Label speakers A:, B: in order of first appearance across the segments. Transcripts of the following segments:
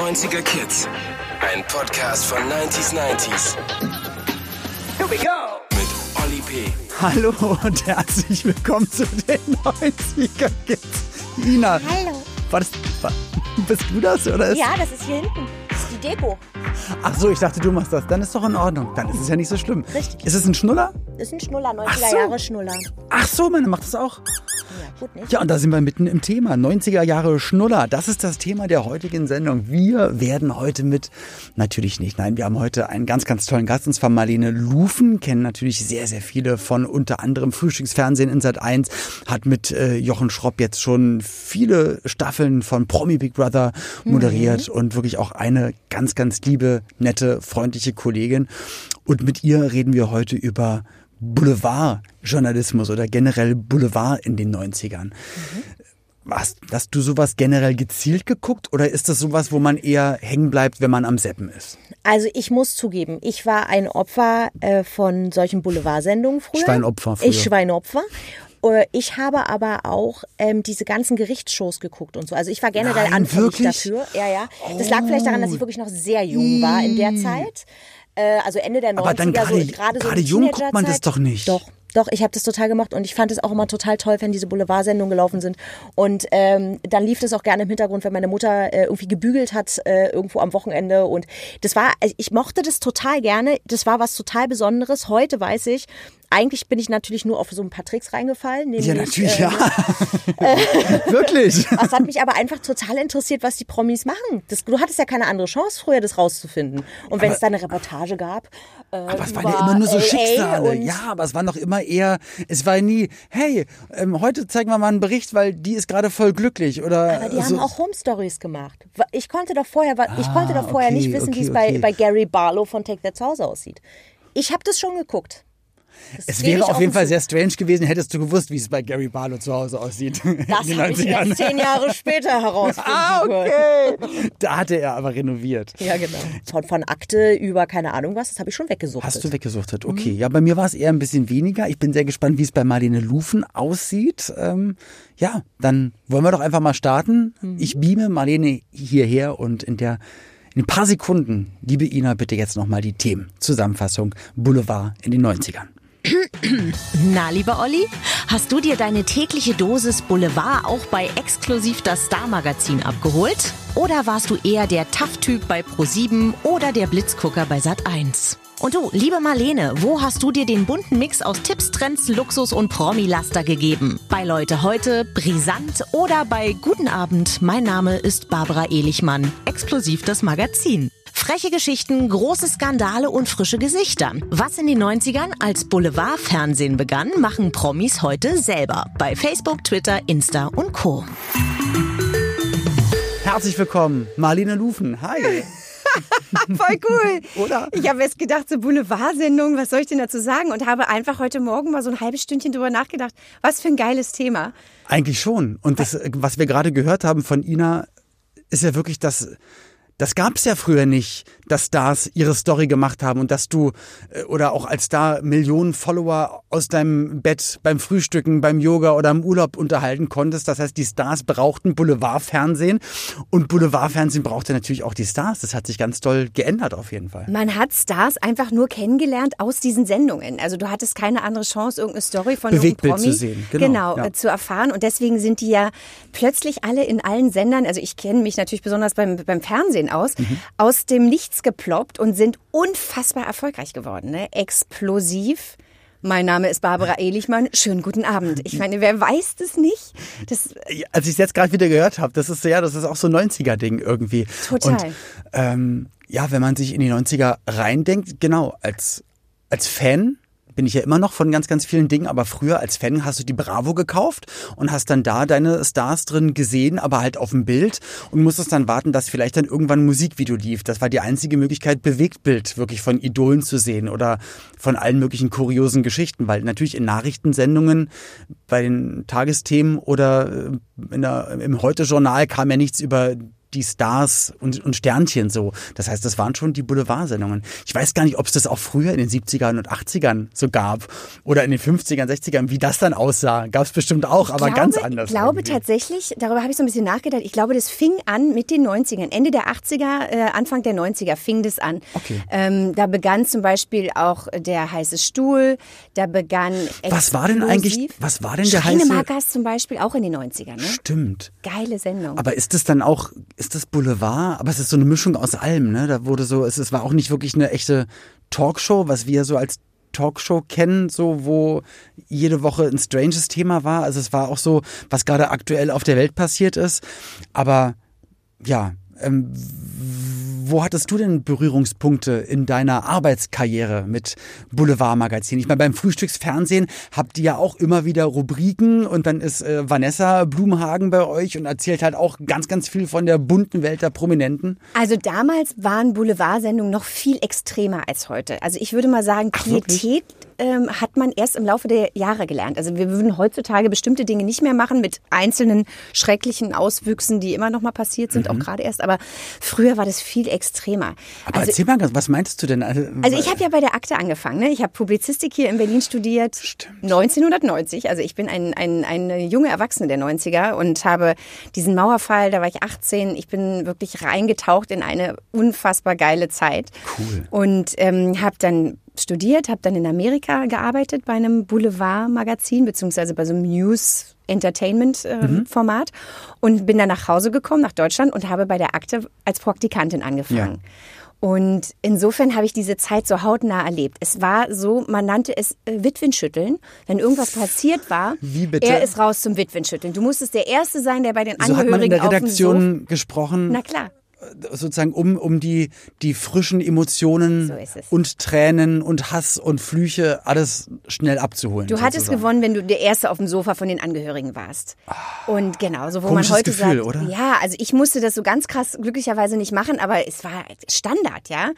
A: 90er Kids. Ein Podcast von 90s 90s. Here we go! Mit Olli P.
B: Hallo und herzlich willkommen zu den 90er Kids. Ina.
C: Hallo.
B: War das, war, bist du das oder ist,
C: Ja, das ist hier hinten. Das ist die Deko.
B: Ach so, ich dachte, du machst das. Dann ist doch in Ordnung. Dann ist es ja nicht so schlimm.
C: Richtig.
B: Ist es ein Schnuller?
C: Ist ein Schnuller, 90er
B: Ach so.
C: Jahre Schnuller.
B: Ach so, meine macht das auch.
C: Ja, gut, nicht?
B: Ja, und da sind wir mitten im Thema. 90er Jahre Schnuller. Das ist das Thema der heutigen Sendung. Wir werden heute mit, natürlich nicht, nein, wir haben heute einen ganz, ganz tollen Gast, und zwar Marlene Lufen, kennen natürlich sehr, sehr viele von unter anderem Frühstücksfernsehen in Sat 1, hat mit äh, Jochen Schropp jetzt schon viele Staffeln von Promi Big Brother moderiert und wirklich auch eine ganz, ganz liebe, nette, freundliche Kollegin. Und mit ihr reden wir heute über Boulevardjournalismus oder generell Boulevard in den 90ern. Was, hast du sowas generell gezielt geguckt oder ist das sowas, wo man eher hängen bleibt, wenn man am Seppen ist?
C: Also ich muss zugeben, ich war ein Opfer äh, von solchen Boulevardsendungen früher.
B: Schweinopfer früher.
C: Ich Schweinopfer. Äh, Ich habe aber auch ähm, diese ganzen Gerichtsshows geguckt und so. Also ich war generell
B: Nein,
C: anfällig
B: wirklich?
C: dafür. Ja, ja. Das lag vielleicht daran, dass ich wirklich noch sehr jung war in der Zeit. Äh, also Ende der 90er.
B: Aber dann gerade-
C: so, gerade so
B: jung guckt man das doch nicht.
C: Doch. Doch, ich habe das total gemocht und ich fand es auch immer total toll, wenn diese Boulevardsendungen gelaufen sind. Und ähm, dann lief das auch gerne im Hintergrund, wenn meine Mutter äh, irgendwie gebügelt hat äh, irgendwo am Wochenende. Und das war, also ich mochte das total gerne. Das war was total Besonderes. Heute weiß ich, eigentlich bin ich natürlich nur auf so ein paar Tricks reingefallen. Nämlich,
B: Ja, natürlich,
C: äh,
B: ja. Wirklich.
C: Es hat mich aber einfach total interessiert, was die Promis machen. Das, du hattest ja keine andere Chance, früher das rauszufinden. Und wenn es da eine Reportage gab. Äh,
B: Aber es waren ja immer nur so
C: LA
B: Schicksale. Ja, aber es war noch immer eher, es war nie, hey, ähm, heute zeigen wir mal einen Bericht, weil die ist gerade voll glücklich. Oder
C: Aber die
B: so.
C: haben auch Home Stories gemacht. Ich konnte doch vorher, ich konnte doch vorher
B: Ah, okay,
C: nicht wissen, wie
B: okay,
C: es bei,
B: okay.
C: bei Gary Barlow von Take That zu Hause aussieht. Ich habe das schon geguckt. Das
B: Es wäre auf jeden Fall sehr strange gewesen, hättest du gewusst, wie es bei Gary Barlow zu Hause aussieht.
C: Das habe ich
B: 90ern.
C: erst zehn Jahre später herausfinden
B: Ah, okay. Da hatte er aber renoviert.
C: Ja, genau. Von, von Akte über keine Ahnung was, das habe ich schon weggesucht.
B: Hast du weggesuchtet? Okay. Ja, bei mir war es eher ein bisschen weniger. Ich bin sehr gespannt, wie es bei Marlene Lufen aussieht. Ähm, ja, dann wollen wir doch einfach mal starten. Ich beame Marlene hierher und in der in ein paar Sekunden, liebe Ina, bitte jetzt nochmal die Themen. Zusammenfassung Boulevard in den 90ern.
D: Na, lieber Olli, hast du dir deine tägliche Dosis Boulevard auch bei Exklusiv das Star-Magazin abgeholt? Oder warst du eher der Tough-Typ bei Pro7 oder der Blitzgucker bei Sat1? Und du, liebe Marlene, wo hast du dir den bunten Mix aus Tipps, Trends, Luxus und Promi-Laster gegeben? Bei Leute heute, Brisant oder bei Guten Abend, mein Name ist Barbara Ehlichmann, Exklusiv das Magazin. Freche Geschichten, große Skandale und frische Gesichter. Was in den 90ern als Boulevardfernsehen begann, machen Promis heute selber. Bei Facebook, Twitter, Insta und Co.
B: Herzlich willkommen, Marlene Lufen. Hi.
E: Voll cool.
B: Oder?
E: Ich habe jetzt gedacht, so Boulevardsendung, was soll ich denn dazu sagen? Und habe einfach heute Morgen mal so ein halbes Stündchen drüber nachgedacht. Was für ein geiles Thema.
B: Eigentlich schon. Und das, was wir gerade gehört haben von Ina, ist ja wirklich das. Das gab's ja früher nicht, dass Stars ihre Story gemacht haben und dass du äh, oder auch als Star Millionen Follower aus deinem Bett beim Frühstücken, beim Yoga oder im Urlaub unterhalten konntest. Das heißt, die Stars brauchten Boulevardfernsehen und Boulevardfernsehen brauchte natürlich auch die Stars. Das hat sich ganz toll geändert auf jeden Fall.
E: Man hat Stars einfach nur kennengelernt aus diesen Sendungen. Also du hattest keine andere Chance, irgendeine Story von
B: Bewegtbild
E: Promi
B: zu sehen, genau, ja.
E: äh, zu erfahren. Und deswegen sind die ja plötzlich alle in allen Sendern, also ich kenne mich natürlich besonders beim, beim Fernsehen aus,
B: Mhm.
E: aus dem Nichts geploppt und sind unfassbar erfolgreich geworden. Ne? Explosiv. Mein Name ist Barbara Ehlichmann. Schönen guten Abend. Ich meine, wer weiß das nicht? Das,
B: Ja, Als ich es jetzt gerade wieder gehört habe, das ist ja, das ist auch so ein 90er-Ding irgendwie.
E: Total.
B: Und ähm, ja, wenn man sich in die 90er reindenkt, genau, als, als Fan bin ich ja immer noch von ganz, ganz vielen Dingen, aber früher als Fan hast du die Bravo gekauft und hast dann da deine Stars drin gesehen, aber halt auf dem Bild und musstest dann warten, dass vielleicht dann irgendwann ein Musikvideo lief. Das war die einzige Möglichkeit, Bewegtbild wirklich von Idolen zu sehen oder von allen möglichen kuriosen Geschichten, weil natürlich in Nachrichtensendungen bei den Tagesthemen oder äh, in der, im Heute-Journal kam ja nichts über die Stars und, und Sternchen so. Das heißt, das waren schon die Boulevardsendungen. Ich weiß gar nicht, ob es das auch früher in den 70ern und 80ern so gab oder in den 50ern, 60ern, wie das dann aussah. Gab es bestimmt auch, aber
E: glaube,
B: ganz anders.
E: Ich glaube
B: irgendwie.
E: tatsächlich, darüber habe ich so ein bisschen nachgedacht, ich glaube, das fing an mit den 90ern. Ende der 80er, äh, Anfang der 90er fing das an.
B: Okay.
E: Ähm, da begann zum Beispiel auch der heiße Stuhl, da begann
B: Was war denn eigentlich, was war denn der heiße...
E: Schweinemakers zum Beispiel auch in den 90ern, ne?
B: Stimmt.
E: Geile Sendung.
B: Aber ist das dann auch, ist das Boulevard? Aber es ist so eine Mischung aus allem, ne? Da wurde so, es, es war auch nicht wirklich eine echte Talkshow, was wir so als Talkshow kennen, so wo jede Woche ein stranges Thema war. Also es war auch so, was gerade aktuell auf der Welt passiert ist. Aber ja, ähm, wo hattest du denn Berührungspunkte in deiner Arbeitskarriere mit Boulevardmagazin? Ich meine, beim Frühstücksfernsehen habt ihr ja auch immer wieder Rubriken und dann ist äh, Vanessa Blumhagen bei euch und erzählt halt auch ganz, ganz viel von der bunten Welt der Prominenten.
E: Also damals waren Boulevardsendungen noch viel extremer als heute. Also ich würde mal sagen,
B: Ach, wirklich?
E: Ähm, hat man erst im Laufe der Jahre gelernt. Also wir würden heutzutage bestimmte Dinge nicht mehr machen mit einzelnen schrecklichen Auswüchsen, die immer noch mal passiert sind, auch gerade erst. Aber früher war das viel extremer.
B: Mhm. Aber
E: also,
B: erzähl mal, was meintest du denn?
E: also ich habe ja bei der Akte angefangen. Ne? Ich habe Publizistik hier in Berlin studiert.
B: Stimmt.
E: 1990. Also ich bin ein, ein, eine junge Erwachsene der 90er und habe diesen Mauerfall, da war ich 18. Ich bin wirklich reingetaucht in eine unfassbar geile Zeit.
B: Cool.
E: Und ähm, habe dann studiert, habe dann in Amerika gearbeitet bei einem Boulevard-Magazin beziehungsweise bei so einem News Entertainment äh,
B: Mhm.
E: Format und bin dann nach Hause gekommen nach Deutschland und habe bei der Akte als Praktikantin angefangen. Und insofern habe ich diese Zeit so hautnah erlebt. Es war so, man nannte es äh, Witwenschütteln. Wenn irgendwas passiert war,
B: Wie bitte?
E: er ist raus zum Witwenschütteln. Du musstest der Erste sein, der bei den
B: So hat
E: Angehörigen
B: man in der Redaktion gesprochen.
E: Na klar.
B: Sozusagen um, um die, die frischen Emotionen
E: So
B: und Tränen und Hass und Flüche alles schnell abzuholen.
E: Du hattest
B: sozusagen.
E: gewonnen, wenn du der Erste auf dem Sofa von den Angehörigen warst. Und genau, so wo man heute
B: Gefühl,
E: sagt,
B: oder?
E: ja, also ich musste das so ganz krass glücklicherweise nicht machen, aber es war Standard, ja.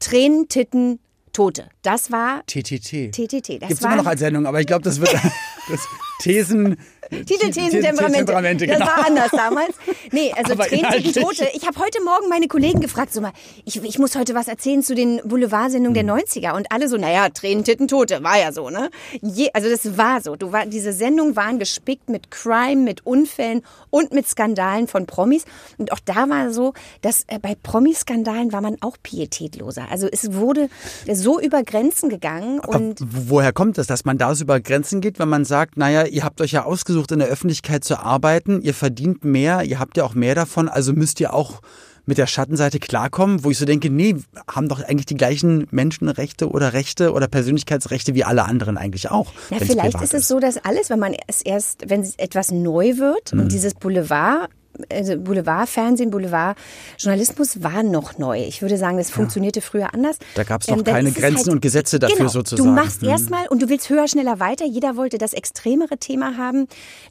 E: Tränen, Titten, Tote. Das war
B: TTT.
E: TTT. Das
B: Gibt's immer noch als Sendung, aber ich glaube, das wird das Thesen.
E: Titel, Thesen, Temperamente.
B: Temperamente,
E: Das
B: genau.
E: war anders damals. Nee, also
B: Aber
E: Tränen, Titten,
B: inhaltlich.
E: Tote. Ich habe heute Morgen meine Kollegen gefragt, so mal, ich, ich muss heute was erzählen zu den Boulevardsendungen der 90er. Und alle so, naja, Tränen, Titten, Tote. War ja so, ne? Je, also das war so. Du war, diese Sendungen waren gespickt mit Crime, mit Unfällen und mit Skandalen von Promis. Und auch da war so, dass äh, bei Promiskandalen war man auch pietätloser. Also es wurde so über Grenzen gegangen
B: Aber
E: und
B: woher kommt es, dass man da so über Grenzen geht, wenn man sagt, naja, ihr habt euch ja ausgesucht, in der Öffentlichkeit zu arbeiten, ihr verdient mehr, ihr habt ja auch mehr davon, also müsst ihr auch mit der Schattenseite klarkommen, wo ich so denke, nee, haben doch eigentlich die gleichen Menschenrechte oder Rechte oder Persönlichkeitsrechte wie alle anderen eigentlich auch.
E: Ja, vielleicht ist es so, dass alles, wenn man es erst, wenn es etwas neu wird
B: Mhm.
E: und dieses Boulevard, also Boulevardfernsehen, Boulevardjournalismus war noch neu. Ich würde sagen, das funktionierte früher anders.
B: Da noch
E: Ähm, dann
B: keine
E: ist es
B: Grenzen und Gesetze dafür
E: genau,
B: sozusagen.
E: Du machst
B: Mhm.
E: erstmal und du willst höher, schneller weiter. Jeder wollte das extremere Thema haben.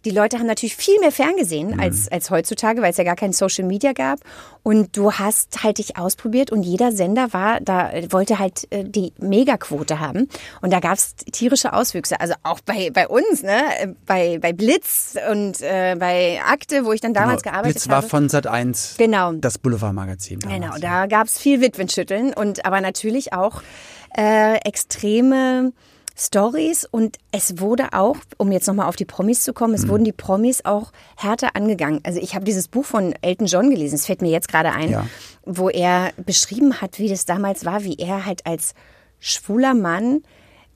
E: Die Leute haben natürlich viel mehr ferngesehen
B: Mhm.
E: als, als heutzutage, weil es ja gar kein Social Media gab. Und du hast halt dich ausprobiert und jeder Sender war, da wollte halt äh, die Megaquote haben. Und da gab's tierische Auswüchse. Also auch bei, bei uns, ne? Äh, Bei, bei Blitz und äh, bei Akte, wo ich dann damals
B: Genau.
E: Gearbeitet
B: Blitz war
E: habe.
B: von Sat 1
E: Genau.
B: das Boulevardmagazin.
E: Genau, da gab's viel Witwenschütteln und aber natürlich auch äh, extreme Stories und es wurde auch, um jetzt nochmal auf die Promis zu kommen,
B: Mhm.
E: es wurden die Promis auch härter angegangen. Also ich habe dieses Buch von Elton John gelesen, es fällt mir jetzt gerade ein,
B: Ja.
E: wo er beschrieben hat, wie das damals war, wie er halt als schwuler Mann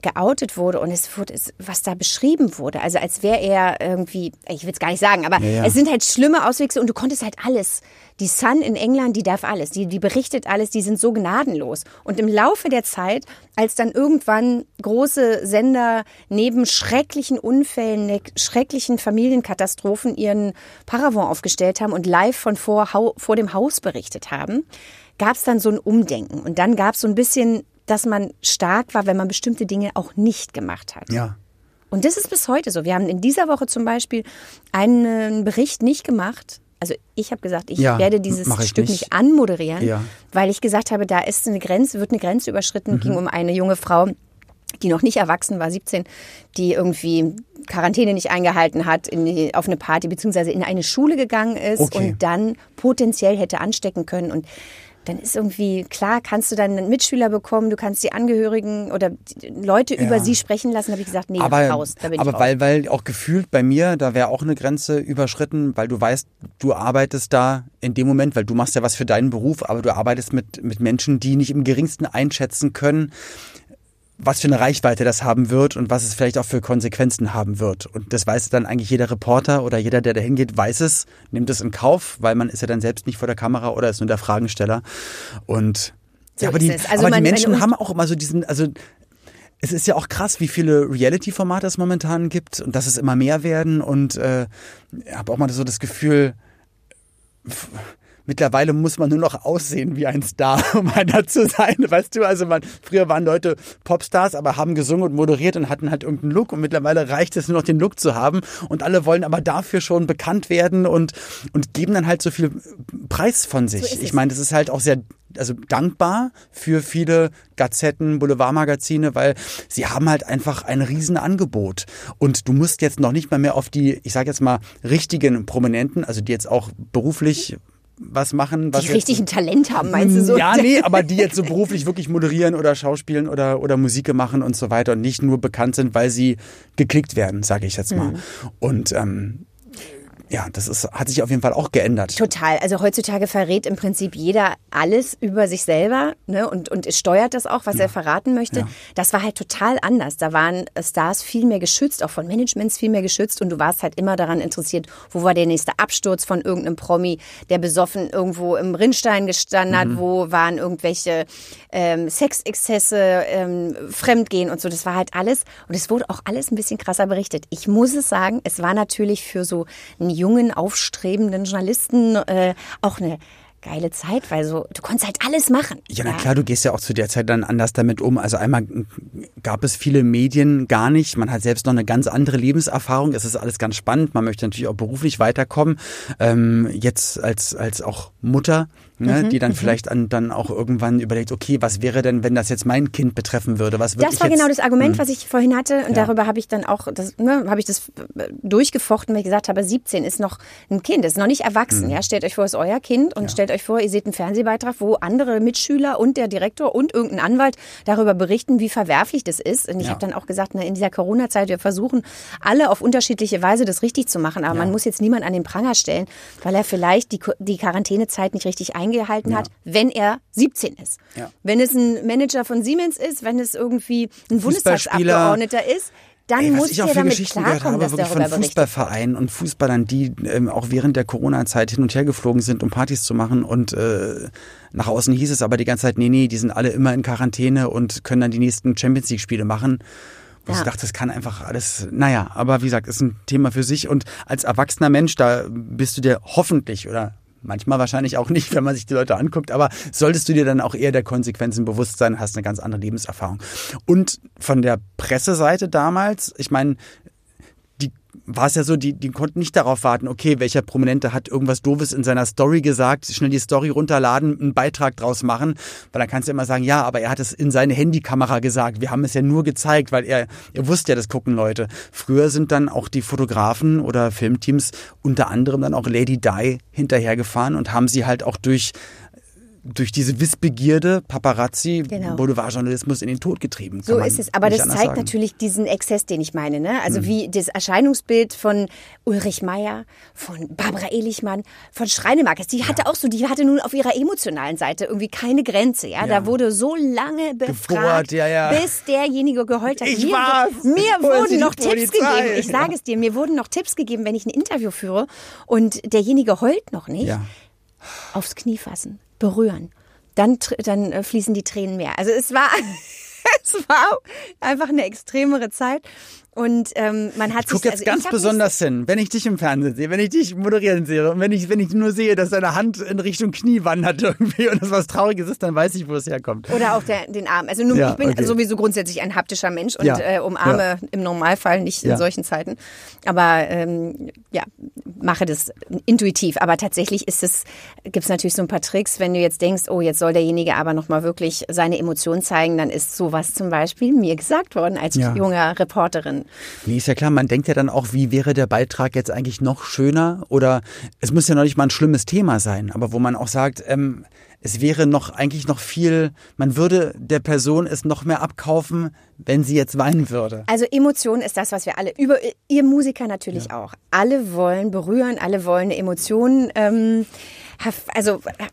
E: geoutet wurde und es wurde, was da beschrieben wurde, also als wäre er irgendwie, ich will es gar nicht sagen, aber
B: Ja, ja.
E: es sind halt schlimme Auswüchse und du konntest halt alles. Die Sun in England, die darf alles, die, die berichtet alles, die sind so gnadenlos. Und im Laufe der Zeit, als dann irgendwann große Sender neben schrecklichen Unfällen, ne- schrecklichen Familienkatastrophen ihren Paravent aufgestellt haben und live von vor, vor dem Haus berichtet haben, gab es dann so ein Umdenken. Und dann gab es so ein bisschen, dass man stark war, wenn man bestimmte Dinge auch nicht gemacht hat.
B: Ja.
E: Und das ist bis heute so. Wir haben in dieser Woche zum Beispiel einen Bericht nicht gemacht. Also ich habe gesagt, ich
B: Ja,
E: werde dieses
B: ich
E: Stück
B: nicht.
E: nicht, anmoderieren,
B: Ja.
E: weil ich gesagt habe, da ist eine Grenze, wird eine Grenze überschritten.
B: Mhm.
E: ging um eine junge Frau, die noch nicht erwachsen war, 17, die irgendwie Quarantäne nicht eingehalten hat, die, auf eine Party beziehungsweise in eine Schule gegangen ist
B: Okay.
E: und dann potenziell hätte anstecken können. Und dann ist irgendwie klar, kannst du dann einen Mitschüler bekommen, du kannst die Angehörigen oder die Leute
B: Ja.
E: über sie sprechen lassen. Da habe ich gesagt, nee,
B: aber,
E: raus,
B: aber
E: ich raus.
B: weil, weil auch gefühlt bei mir, da wäre auch eine Grenze überschritten, weil du weißt, du arbeitest da in dem Moment, weil du machst ja was für deinen Beruf, aber du arbeitest mit, mit Menschen, die nicht im geringsten einschätzen können, was für eine Reichweite das haben wird und was es vielleicht auch für Konsequenzen haben wird. Und das weiß dann eigentlich jeder Reporter oder jeder, der da hingeht, weiß es, nimmt es in Kauf, weil man ist ja dann selbst nicht vor der Kamera oder ist nur der Fragensteller. Und
E: So
B: ja, aber die.
E: Also
B: aber die Menschen haben auch immer so diesen, also es ist ja auch krass, wie viele Reality-Formate es momentan gibt und dass es immer mehr werden. Und äh, ich habe auch mal so das Gefühl, mittlerweile muss man nur noch aussehen wie ein Star, um einer zu sein. Weißt du, also man, früher waren Leute Popstars, aber haben gesungen und moderiert und hatten halt irgendeinen Look. Und mittlerweile reicht es nur noch, den Look zu haben. Und alle wollen aber dafür schon bekannt werden und, und geben dann halt so viel Preis von sich.
E: ist
B: ich meine, das ist halt auch sehr also dankbar für viele Gazetten, Boulevardmagazine, weil sie haben halt einfach ein Riesenangebot. Und du musst jetzt noch nicht mal mehr auf die, ich sage jetzt mal, richtigen Prominenten, also die jetzt auch beruflich was machen. Was
E: die
B: jetzt-
E: richtigen Talent haben, meinst du so?
B: ja, nee, aber die jetzt so beruflich wirklich moderieren oder schauspielen oder, oder Musik machen und so weiter und nicht nur bekannt sind, weil sie geklickt werden, sage ich jetzt
E: Mhm.
B: mal. Und ähm, ja, das ist, hat sich auf jeden Fall auch geändert.
E: Total. Also heutzutage verrät im Prinzip jeder alles über sich selber ne? und, und steuert das auch, was er verraten möchte. Das war halt total anders. Da waren Stars viel mehr geschützt, auch von Managements viel mehr geschützt und du warst halt immer daran interessiert, wo war der nächste Absturz von irgendeinem Promi, der besoffen irgendwo im Rinnstein gestanden hat, wo waren irgendwelche ähm, Sexexzesse, ähm, Fremdgehen und so. Das war halt alles und es wurde auch alles ein bisschen krasser berichtet. Ich muss es sagen, es war natürlich für so einen jungen, aufstrebenden Journalisten äh, auch eine geile Zeit, weil so du konntest halt alles machen.
B: Ja, na klar, du gehst ja auch zu der Zeit dann anders damit um. Also einmal gab es viele Medien gar nicht. Man hat selbst noch eine ganz andere Lebenserfahrung. Es ist alles ganz spannend. Man möchte natürlich auch beruflich weiterkommen. Ähm, jetzt als, als auch Mutter, ne,
E: Mhm,
B: die dann vielleicht an, dann auch irgendwann überlegt, okay, was wäre denn, wenn das jetzt mein Kind betreffen würde? Was würde
E: Das war genau das Argument, was ich vorhin hatte. Und
B: Ja.
E: darüber habe ich dann auch, das, ne, habe ich das äh, durchgefochten, weil ich gesagt habe, 17 ist noch ein Kind, ist noch nicht erwachsen.
B: Mhm.
E: Ja, stellt euch vor, es ist euer Kind und stellt euch vor, ihr seht einen Fernsehbeitrag, wo andere Mitschüler und der Direktor und irgendein Anwalt darüber berichten, wie verwerflich das ist. Und ich
B: Ja.
E: habe dann auch gesagt, na, in dieser Corona-Zeit, wir versuchen alle auf unterschiedliche Weise das richtig zu machen, aber man muss jetzt niemand an den Pranger stellen, weil er vielleicht die, die Quarantänezeit nicht richtig eingehalten hat, wenn er 17 ist.
B: Ja.
E: Wenn es ein Manager von Siemens ist, wenn es irgendwie ein. Bundestagsabgeordneter ist, dann
B: Ey,
E: muss
B: ich auch
E: damit
B: Geschichten gehört habe, wirklich von. Fußballvereinen und Fußballern, die ähm, auch während der Corona-Zeit hin und her geflogen sind, um Partys zu machen und äh, nach außen hieß es aber die ganze Zeit, nee, nee, die sind alle immer in Quarantäne und können dann die nächsten Champions League-Spiele machen. Wo
E: Ja.
B: ich dachte, das kann einfach alles, naja, aber wie gesagt, ist ein Thema für sich und als erwachsener Mensch, da bist du dir hoffentlich oder manchmal wahrscheinlich auch nicht, wenn man sich die Leute anguckt, aber solltest du dir dann auch eher der Konsequenzen bewusst sein, hast eine ganz andere Lebenserfahrung. Und von der Presseseite damals, ich meine, war es ja so, die, die konnten nicht darauf warten, okay, welcher Prominente hat irgendwas Doofes in seiner Story gesagt, schnell die Story runterladen, einen Beitrag draus machen, weil dann kannst du immer sagen, ja, aber er hat es in seine Handykamera gesagt, wir haben es ja nur gezeigt, weil er, er wusste ja, das gucken Leute. Früher sind dann auch die Fotografen oder Filmteams unter anderem dann auch Lady Di hinterhergefahren und haben sie halt auch durch durch diese Wissbegierde, Paparazzi,
E: Genau.
B: Boulevardjournalismus in den Tod getrieben.
E: So ist es. Aber das zeigt
B: sagen.
E: natürlich diesen Exzess, den ich meine. Ne?
B: Mhm.
E: Also wie das Erscheinungsbild von Ulrich Meier, von Barbara Ehlichmann, von Schreinemarkes. Die hatte auch so, die hatte nun auf ihrer emotionalen Seite irgendwie keine Grenze. Ja,
B: Ja.
E: da wurde so lange befragt,
B: Gebohrt, ja, ja.
E: bis derjenige geheult hat.
B: Ich
E: mir,
B: war's.
E: mir
B: Sie
E: wurden noch Tipps gegeben. Ich sage es dir, mir wurden noch Tipps gegeben, wenn ich ein Interview führe und derjenige heult noch nicht.
B: Ja.
E: Aufs Knie fassen, berühren. Dann, dann äh, fließen die Tränen mehr. Also es war, es war einfach eine extremere Zeit. Und ähm, man hat
B: ich guck
E: sich
B: jetzt
E: also
B: ganz besonders hin, wenn ich dich im Fernsehen sehe, wenn ich dich moderieren sehe und wenn ich, wenn ich nur sehe, dass deine Hand in Richtung Knie wandert irgendwie und das was Trauriges ist, dann weiß ich, wo es herkommt.
E: Oder auch der, den Arm. Also nun,
B: Ja,
E: ich bin
B: okay.
E: sowieso grundsätzlich ein haptischer Mensch und
B: Ja,
E: äh, umarme
B: ja.
E: im Normalfall nicht in solchen Zeiten. Aber ähm, ja, mache das intuitiv. Aber tatsächlich ist es, gibt es natürlich so ein paar Tricks, wenn du jetzt denkst, oh, jetzt soll derjenige aber nochmal wirklich seine Emotionen zeigen, dann ist sowas zum Beispiel mir gesagt worden als junger Reporterin.
B: Nee, ist ja klar, man denkt ja dann auch, wie wäre der Beitrag jetzt eigentlich noch schöner oder es muss ja noch nicht mal ein schlimmes Thema sein, aber wo man auch sagt, ähm, es wäre noch eigentlich noch viel, man würde der Person es noch mehr abkaufen, wenn sie jetzt weinen würde.
E: Also Emotion ist das, was wir alle, über ihr Musiker natürlich auch. Alle wollen berühren, alle wollen Emotionen, ähm, also äh,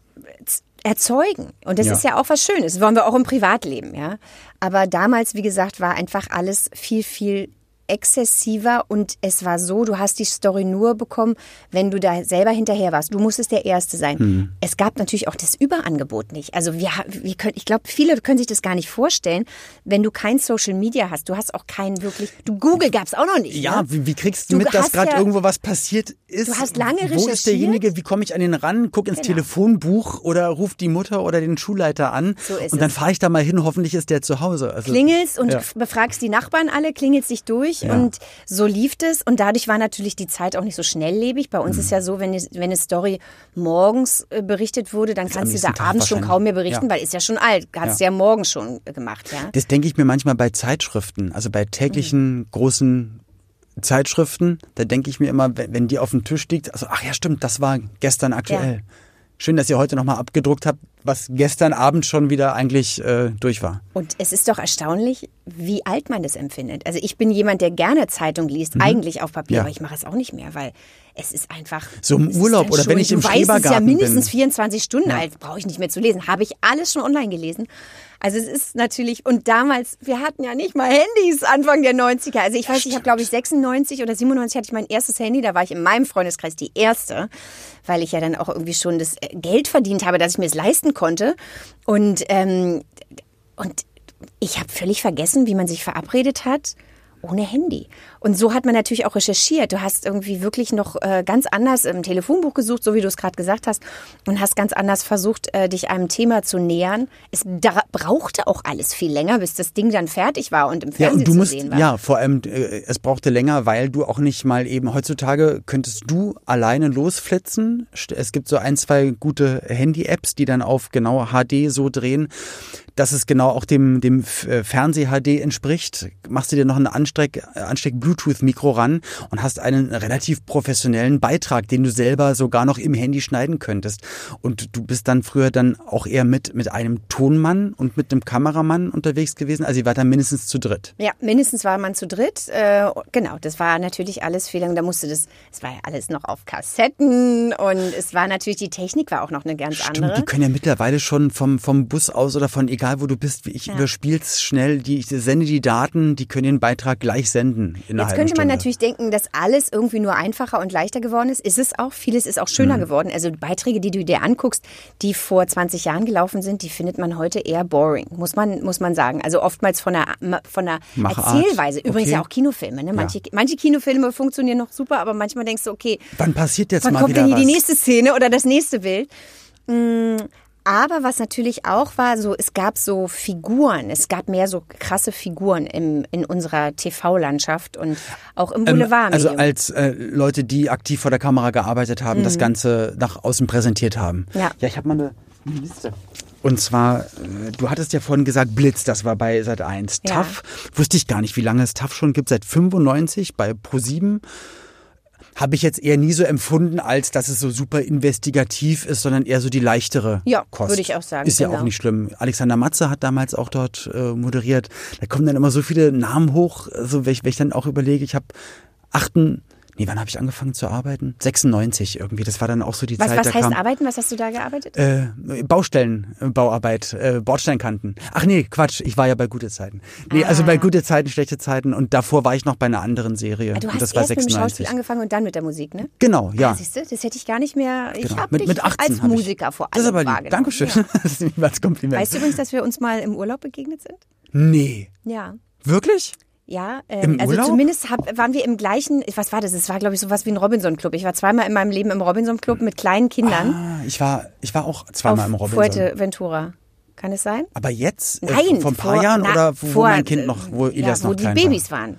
E: erzeugen. Und das
B: Ja.
E: ist ja auch was Schönes. Das wollen wir auch im Privatleben, ja. Aber damals, wie gesagt, war einfach alles viel, viel exzessiver und es war so, du hast die Story nur bekommen, wenn du da selber hinterher warst. Du musstest der Erste sein.
B: Mhm.
E: Es gab natürlich auch das Überangebot nicht. Also wir, wir können, ich glaube, viele können sich das gar nicht vorstellen, wenn du kein Social Media hast. Du hast auch keinen wirklich, du Google gab's auch noch nicht.
B: Ja,
E: ne?
B: wie, wie kriegst du,
E: Du
B: mit, dass gerade
E: ja-
B: irgendwo was passiert ist?
E: Du hast lange
B: Wo ist
E: recherchiert.
B: derjenige? Wie komme ich an den ran? Guck ins
E: Genau.
B: Telefonbuch oder ruf die Mutter oder den Schulleiter an
E: So ist
B: und dann
E: es.
B: fahre ich da mal hin. Hoffentlich ist der zu Hause. Also,
E: klingelst und
B: Ja.
E: befragst die Nachbarn alle, klingelst dich durch
B: Ja.
E: und so lief es und dadurch war natürlich die Zeit auch nicht so schnelllebig. Bei
B: Mhm.
E: uns ist ja so, wenn, wenn eine Story morgens äh, berichtet wurde, dann kannst du da abends schon kaum mehr berichten,
B: Ja.
E: weil ist ja schon alt, hast ja, morgen schon äh, gemacht, ja.
B: Das denke ich mir manchmal bei Zeitschriften, also bei täglichen großen Zeitschriften, da denke ich mir immer, wenn, wenn die auf dem Tisch liegt, also ach ja, stimmt, das war gestern aktuell. Schön, dass ihr heute nochmal abgedruckt habt, was gestern Abend schon wieder eigentlich äh, durch war.
E: Und es ist doch erstaunlich, wie alt man das empfindet. Also ich bin jemand, der gerne Zeitung liest, eigentlich auf Papier,
B: Mhm. Ja.
E: aber ich mache es auch nicht mehr, weil es ist einfach.
B: So im Urlaub oder wenn ich im
E: du weißt, es ist ja
B: Schrebergarten
E: mindestens
B: bin.
E: 24 Stunden alt, brauche ich nicht mehr zu lesen. Habe ich alles schon online gelesen. Also es ist natürlich, und damals, wir hatten ja nicht mal Handys Anfang der 90er. Also ich weiß, ich habe glaube ich 96 oder 97 hatte ich mein erstes Handy, da war ich in meinem Freundeskreis die erste, weil ich ja dann auch irgendwie schon das äh, Geld verdient habe, dass ich mir es leisten konnte. Und, ähm, und ich habe völlig vergessen, wie man sich verabredet hat ohne Handy. Und so hat man natürlich auch recherchiert. Du hast irgendwie wirklich noch äh, ganz anders im Telefonbuch gesucht, so wie du es gerade gesagt hast, und hast ganz anders versucht, äh, dich einem Thema zu nähern. Es da brauchte auch alles viel länger, bis das Ding dann fertig war und im
B: Ja,
E: Fernsehen
B: und du
E: zu
B: musst,
E: sehen war.
B: ja, vor allem, äh, es brauchte länger, weil du auch nicht mal eben, heutzutage könntest du alleine losflitzen. Es gibt so ein, zwei gute Handy-Apps, die dann auf genau HD so drehen, dass es genau auch dem, dem äh, Fernseh-HD entspricht. Machst du dir noch ein Ansteck, äh, Ansteck-Bluetooth-Mikro ran und hast einen relativ professionellen Beitrag, den du selber sogar noch im Handy schneiden könntest. Und du bist dann früher dann auch eher mit, mit einem Tonmann und mit einem Kameramann unterwegs gewesen. Also ihr wart dann mindestens zu dritt.
E: Ja, mindestens war man zu dritt. Äh, genau, das war natürlich alles viel lang. Da musste das, es war ja alles noch auf Kassetten und es war natürlich, die Technik war auch noch eine ganz
B: Stimmt,
E: andere.
B: die können ja mittlerweile schon vom, vom Bus aus oder von egal wo du bist, ich überspiel's schnell, die, ich sende die Daten, die können den Beitrag gleich senden in
E: Jetzt könnte man natürlich denken, dass alles irgendwie nur einfacher und leichter geworden ist. Ist es auch. Vieles ist auch
B: Mhm.
E: schöner geworden. Also Beiträge, die du dir anguckst, die vor 20 Jahren gelaufen sind, die findet man heute eher boring, muss man, muss man sagen. Also oftmals von der, von der
B: Machart.
E: Erzählweise. Übrigens
B: Okay.
E: ja auch Kinofilme. Ne? Manche, manche Kinofilme funktionieren noch super, aber manchmal denkst du, okay,
B: Wann passiert jetzt
E: wann
B: mal
E: kommt
B: wieder
E: denn hier
B: was?
E: die nächste Szene oder das nächste Bild? Mm, Aber was natürlich auch war, so es gab so Figuren, es gab mehr so krasse Figuren im, in unserer TV-Landschaft und auch im
B: Ähm,
E: Boulevard.
B: also als äh, Leute, die aktiv vor der Kamera gearbeitet haben, das Ganze nach außen präsentiert haben.
E: Mhm. Ja.
B: Ja, ich habe mal eine, Liste. Und zwar, äh, du hattest ja vorhin gesagt Blitz, das war bei Sat 1.
E: Ja.
B: TAF, wusste ich gar nicht, wie lange es TAF schon gibt, seit 95 bei Pro7. Habe ich jetzt eher nie so empfunden, als dass es so super investigativ ist, sondern eher so die leichtere
E: Ja,
B: Kost.
E: würde ich auch sagen,
B: Ist ja
E: genau.
B: auch nicht schlimm. Alexander Matze hat damals auch dort äh, moderiert. Da kommen dann immer so viele Namen hoch, so wenn ich, wenn ich dann auch überlege, ich habe achten, nee, wann habe ich angefangen zu arbeiten? 96 irgendwie. Das war dann auch so die
E: was,
B: Zeit,
E: was heißt
B: kam
E: arbeiten? Was hast du da gearbeitet?
B: äh, Baustellen, äh, Bauarbeit, äh, Bordsteinkanten. Ach nee, Quatsch, ich war ja bei gute Zeiten. Nee, also
E: Ah.
B: bei gute Zeiten, schlechte Zeiten und davor war ich noch bei einer anderen Serie.
E: Ah, du
B: und
E: hast
B: das war
E: erst mit dem
B: 96.
E: Schauspiel angefangen und dann mit der Musik, ne?
B: Genau, ja.
E: Ah, siehst du, das hätte ich gar nicht mehr. Ich
B: Genau.
E: habe
B: mit,
E: dich
B: mit 18
E: als
B: hab ich.
E: Musiker vor allem
B: Das ist aber lieb. Dankeschön.
E: Ja.
B: Das ist mir als Kompliment.
E: Weißt du übrigens, dass wir uns mal im Urlaub begegnet sind?
B: nee.
E: Ja.
B: Wirklich?
E: Ja, ähm,
B: Im
E: also
B: Urlaub?
E: zumindest hab, waren wir im gleichen, was war das? Es war, glaube ich, sowas wie ein Robinson-Club. Ich war zweimal in meinem Leben im Robinson-Club mit kleinen Kindern
B: Ah, ich war, ich war auch zweimal
E: auf
B: im Robinson.
E: Fuerteventura. Kann es sein?
B: Aber jetzt? Äh,
E: Nein.
B: vor ein paar
E: vor-
B: Jahren
E: na,
B: oder wo, wo
E: vor,
B: mein Kind noch, wo
E: äh,
B: Elias
E: ja, wo
B: noch
E: die
B: klein
E: Babys
B: war?
E: waren.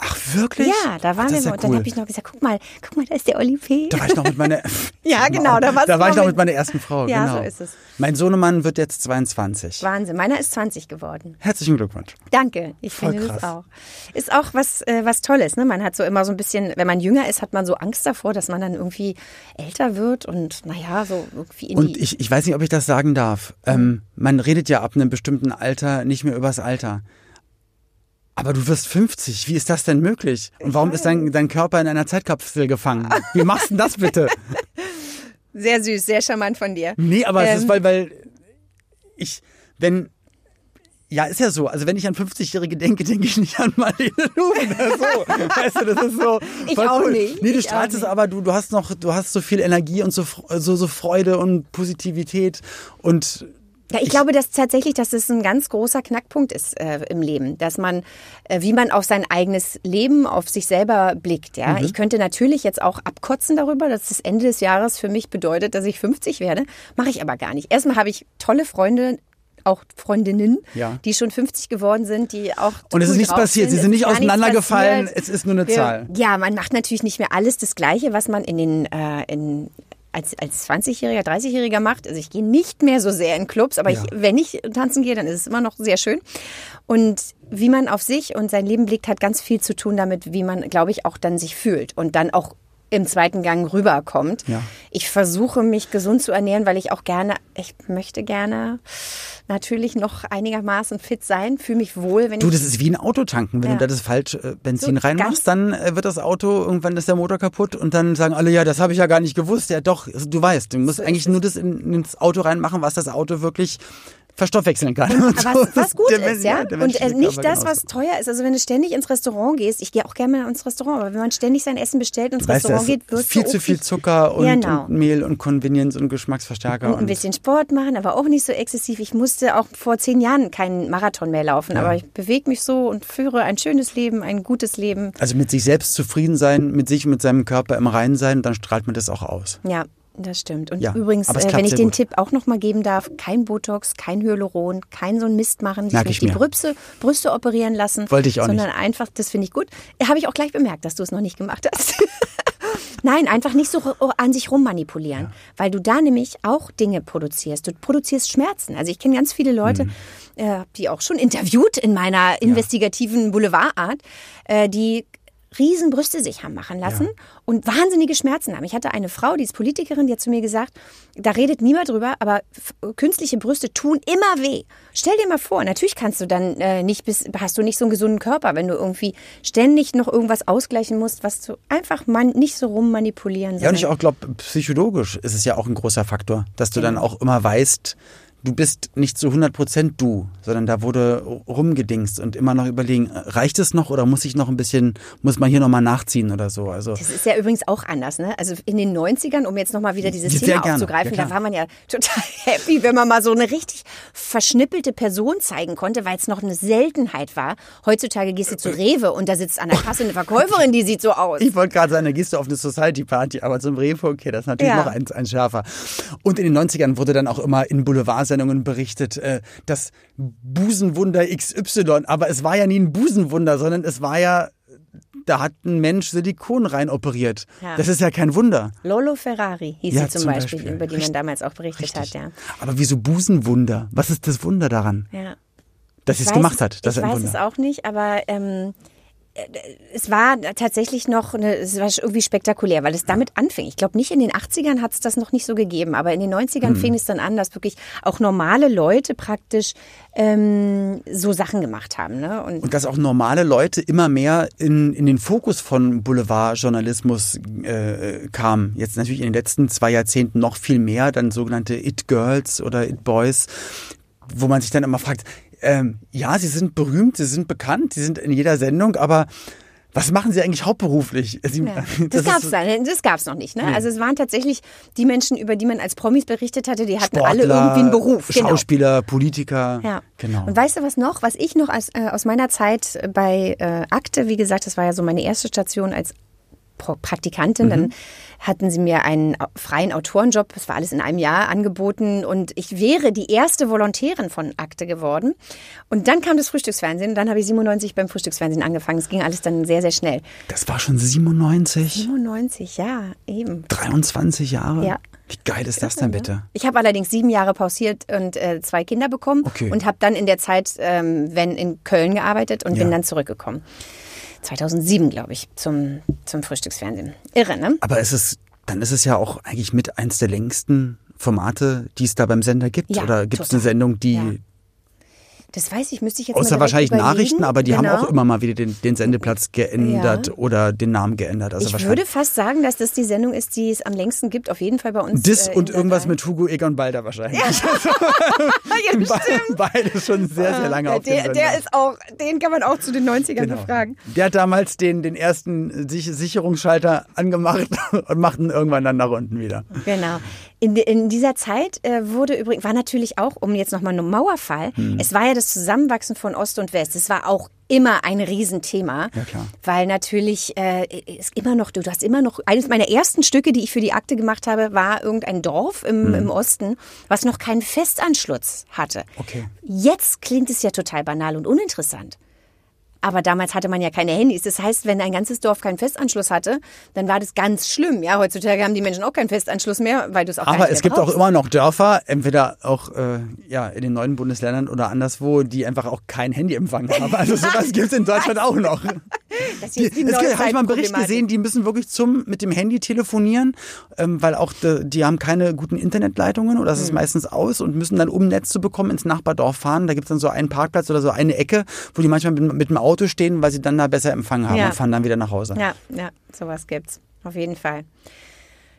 B: Ach, wirklich?
E: Ja, da waren
B: Ach, das
E: wir
B: ja.
E: Und dann
B: cool.
E: habe ich noch gesagt, guck mal, guck mal, da ist der Oli P.
B: Da war ich noch mit meiner.
E: Ja, genau, da
B: Da war ich
E: noch mit-
B: meiner ersten Frau.
E: Ja,
B: genau.
E: so ist es.
B: Mein Sohnemann wird jetzt 22.
E: Wahnsinn. Meiner ist 20 geworden.
B: Herzlichen Glückwunsch.
E: Danke. Ich
B: Voll
E: finde das
B: krass.
E: auch. Ist auch was, äh, was Tolles. Ne? Man hat so immer so ein bisschen, wenn man jünger ist, hat man so Angst davor, dass man dann irgendwie älter wird und naja, so irgendwie in
B: Und
E: die.
B: ich, ich weiß nicht, ob ich das sagen darf. Ähm, man redet ja ab einem bestimmten Alter nicht mehr übers Alter. Aber du wirst 50. Wie ist das denn möglich? Und warum ist dein, dein Körper in einer Zeitkapsel gefangen? Wie machst du denn das bitte?
E: sehr süß, sehr charmant von dir.
B: Nee, aber es
E: Ähm.
B: ist, weil, weil ich, wenn, ja, ist ja so. Also wenn ich an 50-Jährige denke, denke ich nicht an Marlene Lufen. So, weißt du, das ist so.
E: Ich auch
B: cool.
E: nicht.
B: Nee, du
E: Ich
B: strahlst es aber, du, du hast noch, du hast so viel Energie und so, so, so Freude und Positivität und
E: Ja, ich, glaube, dass tatsächlich, dass das ein ganz großer Knackpunkt ist äh, im Leben, dass man, äh, wie man auf sein eigenes Leben, auf sich selber blickt. Ja,
B: Mhm.
E: ich könnte natürlich jetzt auch abkotzen darüber, dass das Ende des Jahres für mich bedeutet, dass ich 50 werde, mache ich aber gar nicht. Erstmal habe ich tolle Freunde. Auch Freundinnen,
B: Ja.
E: die schon 50 geworden sind, die auch.
B: Und es ist nichts passiert. Sie
E: Es
B: sind nicht auseinandergefallen. Es ist nur eine Zahl.
E: Ja, man macht natürlich nicht mehr alles das Gleiche, was man in den äh, in als, als 20-Jähriger, 30-Jähriger macht. Also ich gehe nicht mehr so sehr in Clubs, aber
B: Ja.
E: ich, wenn ich tanzen gehe, dann ist es immer noch sehr schön. Und wie man auf sich und sein Leben blickt, hat ganz viel zu tun damit, wie man, glaube ich, auch dann sich fühlt und dann auch im zweiten Gang rüberkommt.
B: Ja.
E: Ich versuche mich gesund zu ernähren, weil ich auch gerne, ich möchte gerne natürlich noch einigermaßen fit sein, fühle mich wohl, wenn
B: Du,
E: ich
B: das ist wie ein Auto tanken. Wenn
E: Ja.
B: du da das falsch äh, Benzin
E: So,
B: reinmachst, dann äh, wird das Auto, irgendwann ist der Motor kaputt und dann sagen alle, ja, das habe ich ja gar nicht gewusst. Ja doch, du weißt, du musst
E: So
B: eigentlich nur das in, ins Auto reinmachen, was das Auto wirklich verstoffwechseln kann. Und
E: Aber
B: so
E: was, was gut ist, ja.
B: der
E: und äh, nicht das, was teuer ist. Also wenn du ständig ins Restaurant gehst, ich gehe auch gerne mal ins Restaurant, aber wenn man ständig sein Essen bestellt und ins
B: Weißt
E: Restaurant
B: es
E: geht, wirst
B: viel
E: du
B: zu viel Zucker und,
E: Genau.
B: und Mehl und Convenience und Geschmacksverstärker.
E: und ein bisschen Sport machen, aber auch nicht so exzessiv. Ich musste auch vor zehn Jahren keinen Marathon mehr laufen, aber ich bewege mich so und führe ein schönes Leben, ein gutes Leben.
B: also mit sich selbst zufrieden sein, mit sich und mit seinem Körper im Reinen sein, dann strahlt man das auch aus.
E: Ja, das stimmt. Und
B: Ja,
E: übrigens, äh, wenn ich den
B: gut.
E: Tipp auch noch mal geben darf, kein Botox, kein Hyaluron, kein so ein Mist machen, sich nicht
B: ich
E: die. Brüste, Brüste operieren lassen.
B: Wollte ich auch
E: sondern einfach, das finde ich gut. Habe ich auch gleich bemerkt, dass du es noch nicht gemacht hast. Nein, einfach nicht so an sich rummanipulieren, weil du da nämlich auch Dinge produzierst. Du produzierst Schmerzen. Also ich kenne ganz viele Leute,
B: Mhm.
E: äh, die auch schon interviewt in meiner investigativen Boulevardart, äh, die Riesenbrüste sich haben machen lassen
B: Ja.
E: und wahnsinnige Schmerzen haben. Ich hatte eine Frau, die ist Politikerin, die hat zu mir gesagt, da redet niemand drüber, aber künstliche Brüste tun immer weh. Stell dir mal vor, natürlich kannst du dann äh, nicht bis, hast du nicht so einen gesunden Körper, wenn du irgendwie ständig noch irgendwas ausgleichen musst, was du einfach man, nicht so rummanipulieren
B: Ja, und ich auch glaube, psychologisch ist es ja auch ein großer Faktor, dass du dann auch immer weißt, du bist nicht zu 100 Prozent du, sondern da wurde rumgedingst und immer noch überlegen, reicht es noch oder muss ich noch ein bisschen, muss man hier nochmal nachziehen oder so. Also
E: Das ist ja übrigens auch anders, ne? Also in den 90ern, um jetzt nochmal wieder dieses Thema
B: gerne,
E: aufzugreifen, da war man ja total happy, wenn man mal so eine richtig verschnippelte Person zeigen konnte, weil es noch eine Seltenheit war. Heutzutage gehst du zu Rewe und da sitzt an der Kasse eine Verkäuferin, die sieht so aus.
B: Ich wollte gerade sagen, da gehst du auf eine Society Party, aber zum Rewe, okay, das ist natürlich
E: Ja.
B: noch eins, eins schärfer. Und in den 90ern wurde dann auch immer in Boulevardsendungen berichtet, äh, das Busenwunder XY, aber es war ja nie ein Busenwunder, sondern es war ja, da hat ein Mensch Silikon rein operiert.
E: Ja.
B: Das ist ja kein Wunder.
E: Lolo Ferrari hieß
B: Ja,
E: sie zum,
B: zum
E: Beispiel,
B: Beispiel.
E: über die
B: Richtig.
E: man damals auch berichtet
B: Richtig.
E: hat, ja.
B: Aber wieso Busenwunder? Was ist das Wunder daran?
E: ja.
B: Dass sie es gemacht hat. Das
E: ich
B: ist ein
E: weiß
B: Wunder.
E: es auch nicht, aber ähm, äh, es war tatsächlich noch eine, es war irgendwie spektakulär, weil es damit anfing. Ich glaube, nicht in den 80ern hat es das noch nicht so gegeben, aber in den 90ern
B: Hm.
E: fing es dann an, dass wirklich auch normale Leute praktisch ähm, so Sachen gemacht haben. Ne? Und,
B: Und dass auch normale Leute immer mehr in, in den Fokus von Boulevardjournalismus äh, kamen. Jetzt natürlich in den letzten zwei Jahrzehnten noch viel mehr, dann sogenannte It-Girls oder It-Boys, wo man sich dann immer fragt, ähm, ja, sie sind berühmt, sie sind bekannt, sie sind in jeder Sendung, aber Was machen Sie eigentlich hauptberuflich? Sie,
E: ja. Das, das gab's dann, das gab's noch nicht. Ne? Nee. Also es waren tatsächlich die Menschen, über die man als Promis berichtet hatte, die hatten
B: Sportler,
E: alle irgendwie einen Beruf.
B: Genau. Schauspieler, Politiker.
E: Ja. Genau. Und weißt du was noch? Was ich noch als, äh, aus meiner Zeit bei äh, Akte, wie gesagt, das war ja so meine erste Station als Praktikantin, mhm. dann hatten sie mir einen freien Autorenjob, das war alles in einem Jahr angeboten und ich wäre die erste Volontärin von Akte geworden. Und dann kam das Frühstücksfernsehen und dann habe ich 97 beim Frühstücksfernsehen angefangen. Es ging alles dann sehr, sehr schnell.
B: Das war schon 97?
E: 97, ja, eben.
B: 23 Jahre?
E: Ja.
B: Wie geil ist das denn bitte?
E: Ich habe allerdings sieben Jahre pausiert und äh, zwei Kinder bekommen
B: okay.
E: und habe dann in der Zeit, ähm, wenn in Köln gearbeitet und ja. bin dann zurückgekommen. 2007, glaube ich, zum, zum Frühstücksfernsehen. Irre, ne?
B: Aber es ist, dann ist es ja auch eigentlich mit eins der längsten Formate, die es da beim Sender gibt.
E: Ja,
B: Oder gibt es eine Sendung, die
E: ja. Das weiß ich, müsste ich jetzt
B: Außer wahrscheinlich
E: überlegen.
B: Nachrichten, aber die
E: genau.
B: haben auch immer mal wieder den, den Sendeplatz geändert
E: Ja.
B: oder den Namen geändert. Also
E: Ich würde fast sagen, dass das die Sendung ist, die es am längsten gibt, auf jeden Fall bei uns.
B: das
E: äh,
B: und irgendwas
E: Sat.1.
B: mit Hugo Egon Balder wahrscheinlich.
E: ja,
B: Be-
E: stimmt.
B: Beides schon sehr, sehr lange
E: Ja,
B: auf
E: der, der ist auch, den kann man auch zu den 90ern
B: Genau.
E: befragen.
B: Der hat damals den, den ersten Sich Sicherungsschalter angemacht und macht ihn irgendwann dann nach unten wieder.
E: Genau. In, in dieser Zeit äh, wurde übrigens, war natürlich auch, um jetzt nochmal einen Mauerfall,
B: Hm.
E: es war ja das Zusammenwachsen von Ost und West. Es war auch immer ein Riesenthema.
B: Ja.
E: Weil natürlich äh, ist immer noch, du, du hast immer noch, eines meiner ersten Stücke, die ich für die Akte gemacht habe, war irgendein Dorf
B: Hm.
E: im, im Osten, was noch keinen Festanschluss hatte.
B: Okay.
E: Jetzt klingt es ja total banal und uninteressant. Aber damals hatte man ja keine Handys. Das heißt, wenn ein ganzes Dorf keinen Festanschluss hatte, dann war das ganz schlimm. Ja, heutzutage haben die Menschen auch keinen Festanschluss mehr, weil du es auch
B: Aber es gibt auch immer noch Dörfer, entweder auch äh, ja, in den neuen Bundesländern oder anderswo, die einfach auch kein Handyempfang haben. Also sowas gibt es in Deutschland auch noch.
E: Das
B: Die,
E: die
B: es gibt, habe ich mal einen Bericht gesehen, die müssen wirklich zum mit dem Handy telefonieren, ähm, weil auch de, die haben keine guten Internetleitungen oder das
E: Hm.
B: ist meistens aus und müssen dann, um Netz zu bekommen, ins Nachbardorf fahren. Da gibt es dann so einen Parkplatz oder so eine Ecke, wo die manchmal mit, mit dem Auto stehen, weil sie dann da besser Empfang haben
E: Ja.
B: und fahren dann wieder nach Hause.
E: Ja, ja, sowas gibt's. Auf jeden Fall.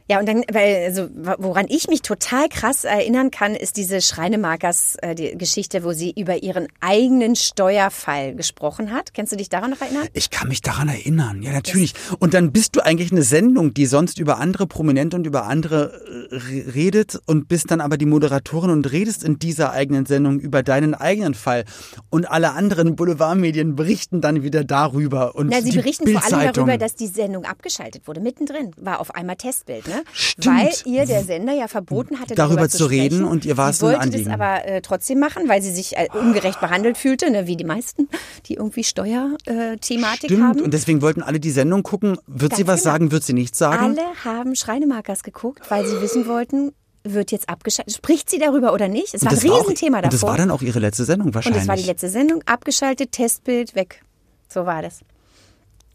E: Ja, und dann, weil, also, woran ich mich total krass erinnern kann, ist diese Schreinemarkers äh, die Geschichte, wo sie über ihren eigenen Steuerfall gesprochen hat. Kennst du dich daran noch erinnern?
B: Ich kann mich daran erinnern, ja natürlich. Und dann bist du eigentlich eine Sendung, die sonst über andere Prominente und über andere äh, re- redet und bist dann aber die Moderatorin und redest in dieser eigenen Sendung über deinen eigenen Fall. Und alle anderen Boulevardmedien berichten dann wieder darüber. Und
E: Na, sie berichten vor allem darüber, dass die Sendung abgeschaltet wurde. Mittendrin war auf einmal Testbild, ne?
B: Stimmt.
E: Weil ihr der Sender ja verboten hatte,
B: Darüber
E: darüber,
B: zu reden
E: sprechen.
B: und ihr war es
E: sie
B: ein
E: wollte
B: Anliegen.
E: das aber äh, trotzdem machen, weil sie sich äh, ungerecht behandelt fühlte, ne? wie die meisten, die irgendwie Steuerthematik
B: Stimmt.
E: haben.
B: Und deswegen wollten alle die Sendung gucken. Wird sie
E: Ganz
B: was
E: genau.
B: sagen, wird sie nichts sagen?
E: Alle haben Schreinemarkers geguckt, weil sie wissen wollten, wird jetzt abgeschaltet. Spricht sie darüber oder nicht? Es war ein
B: das war auch-
E: Riesenthema
B: Und
E: davor.
B: das war dann auch ihre letzte Sendung
E: und
B: wahrscheinlich.
E: das war die letzte Sendung, abgeschaltet, Testbild, weg. So war das.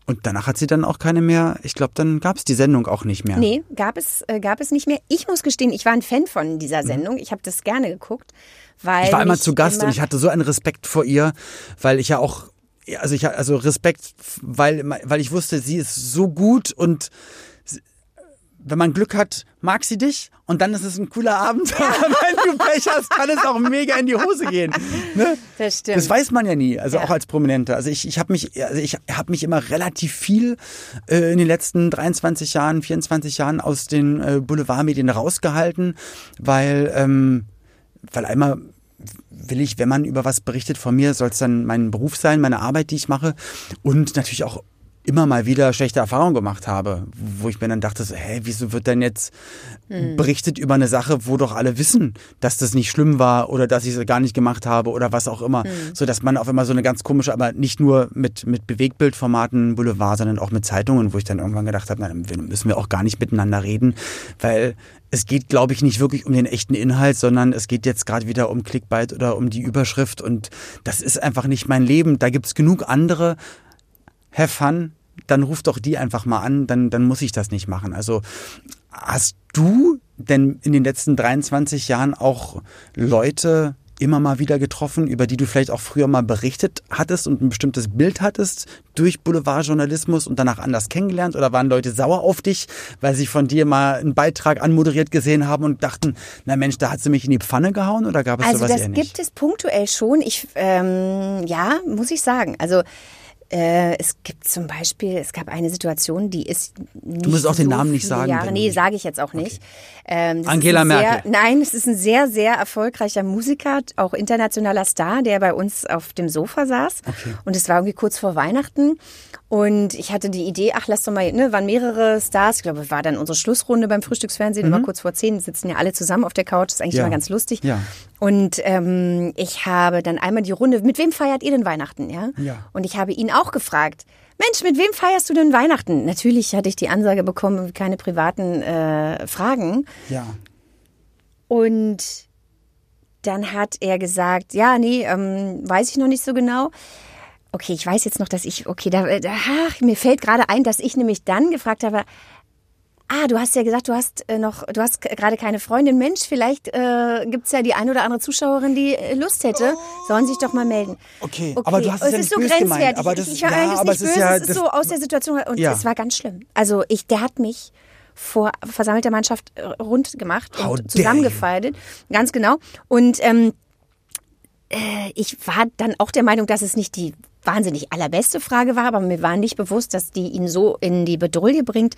B: Und danach hat sie dann auch keine mehr, ich glaube, dann gab es die Sendung auch nicht mehr.
E: Nee, gab es, äh, gab es nicht mehr. Ich muss gestehen, ich war ein Fan von dieser Sendung. Ich habe das gerne geguckt. Weil
B: Mhm. Ich war einmal
E: mich
B: zu Gast
E: immer-
B: und ich hatte so einen Respekt vor ihr, weil ich ja auch, also ich also Respekt, weil, weil ich wusste, sie ist so gut und wenn man Glück hat, mag sie dich und dann ist es ein cooler Abend. wenn du Pech hast, kann es auch mega in die Hose gehen. Ne?
E: Das stimmt.
B: Das weiß man ja nie, also
E: Ja.
B: auch als Prominente. Also ich, ich habe mich, also ich habe mich immer relativ viel äh, in den letzten 23 Jahren, 24 Jahren aus den äh, Boulevardmedien rausgehalten, weil, ähm, weil einmal will ich, wenn man über was berichtet von mir, soll es dann mein Beruf sein, meine Arbeit, die ich mache und natürlich auch immer mal wieder schlechte Erfahrungen gemacht habe, wo ich mir dann dachte, so, hä, wieso wird denn jetzt berichtet über eine Sache, wo doch alle wissen, dass das nicht schlimm war oder dass ich es gar nicht gemacht habe oder was auch immer, so dass man auf immer so eine ganz komische, aber nicht nur mit mit Bewegtbildformaten Boulevard, sondern auch mit Zeitungen, wo ich dann irgendwann gedacht habe, na, dann müssen wir auch gar nicht miteinander reden, weil es geht, glaube ich, nicht wirklich um den echten Inhalt, sondern es geht jetzt gerade wieder um Clickbait oder um die Überschrift und das ist einfach nicht mein Leben. Da gibt's genug andere. Have fun, dann ruf doch die einfach mal an, dann, dann muss ich das nicht machen. Also hast du denn in den letzten 23 Jahren auch Leute immer mal wieder getroffen, über die du vielleicht auch früher mal berichtet hattest und ein bestimmtes Bild hattest durch Boulevardjournalismus und danach anders kennengelernt? Oder waren Leute sauer auf dich, weil sie von dir mal einen Beitrag anmoderiert gesehen haben und dachten, na Mensch, da hat sie mich in die Pfanne gehauen oder gab es
E: Also
B: sowas
E: das
B: eher nicht?
E: gibt es punktuell schon. Ich, ähm, ja, muss ich sagen. Also Äh, es gibt zum Beispiel, es gab eine Situation, die ist nicht
B: Du musst auch den
E: so
B: Namen nicht sagen,
E: Jahre, nee, sage ich jetzt auch nicht. Ähm, das
B: Angela Merkel.
E: Sehr, nein, es ist ein sehr, sehr erfolgreicher Musiker, auch internationaler Star, der bei uns auf dem Sofa saß. Und es war irgendwie kurz vor Weihnachten. Und ich hatte die Idee, ach, lass doch mal, ne, waren mehrere Stars. Ich glaube, es war dann unsere Schlussrunde beim Frühstücksfernsehen, immer kurz vor zehn, sitzen ja alle zusammen auf der Couch. Das ist eigentlich
B: Mhm. Ja.
E: immer ganz lustig.
B: Ja.
E: Und ähm, ich habe dann einmal die Runde, mit wem feiert ihr denn Weihnachten? Ja.
B: Ja.
E: Und ich habe ihn auch gefragt, Mensch, mit wem feierst du denn Weihnachten? Natürlich hatte ich die Ansage bekommen, keine privaten äh, Fragen.
B: Ja.
E: Und dann hat er gesagt, ja, nee, ähm, weiß ich noch nicht so genau. Okay, ich weiß jetzt noch, dass ich, okay, da, da ach, mir fällt gerade ein, dass ich nämlich dann gefragt habe, ah, du hast ja gesagt, du hast äh, noch, du hast gerade keine Freundin. Mensch, vielleicht äh, gibt's ja die ein oder andere Zuschauerin, die äh, Lust hätte. Sollen sich doch mal melden.
B: Okay, aber du hast es ja
E: ist
B: nicht
E: so grenzwertig.
B: gemeint, aber das-
E: ich, ich war
B: ja,
E: eigentlich
B: aber
E: nicht
B: es ist
E: böse,
B: ja-
E: es ist so aus der Situation und
B: Ja.
E: es war ganz schlimm. Also ich, der hat mich vor versammelter Mannschaft äh, rund gemacht
B: How
E: und zusammengefaltet. Ganz genau. Und ähm, äh, ich war dann auch der Meinung, dass es nicht die wahnsinnig allerbeste Frage war, aber mir war nicht bewusst, dass die ihn so in die Bedrulle bringt.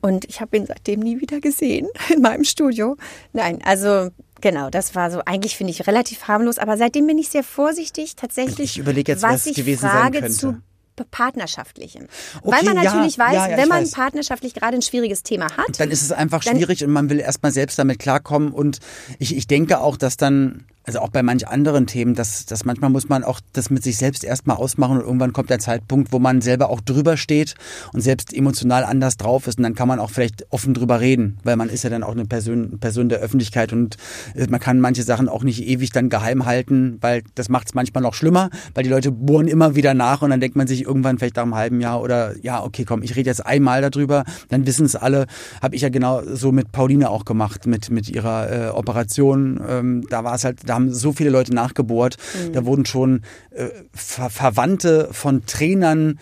E: Und ich habe ihn seitdem nie wieder gesehen in meinem Studio. Nein, also genau, das war so eigentlich finde ich relativ harmlos, aber seitdem bin ich sehr vorsichtig tatsächlich.
B: Ich überlege jetzt,
E: was
B: was
E: ich
B: gewesen sein
E: frage
B: könnte.
E: zu partnerschaftlichem.
B: Okay,
E: Weil man
B: ja,
E: natürlich weiß,
B: ja, ja,
E: wenn man
B: weiß.
E: partnerschaftlich gerade ein schwieriges Thema hat,
B: Dann ist es einfach schwierig und man will erstmal selbst damit klarkommen. Und ich, ich denke auch, dass dann, also auch bei manch anderen Themen, dass, dass manchmal muss man auch das mit sich selbst erstmal ausmachen und irgendwann kommt der Zeitpunkt, wo man selber auch drüber steht und selbst emotional anders drauf ist. Und dann kann man auch vielleicht offen drüber reden, weil man ist ja dann auch eine Person, Person der Öffentlichkeit und äh, man kann manche Sachen auch nicht ewig dann geheim halten, weil das macht es manchmal noch schlimmer, weil die Leute bohren immer wieder nach und dann denkt man sich irgendwann vielleicht nach einem halben Jahr oder ja, okay, komm, ich rede jetzt einmal darüber, dann wissen es alle. Habe ich ja genau so mit Pauline auch gemacht, mit, mit ihrer äh, Operation. Ähm, da war es halt, da haben so viele Leute nachgebohrt. Da wurden schon äh, Ver Verwandte von Trainern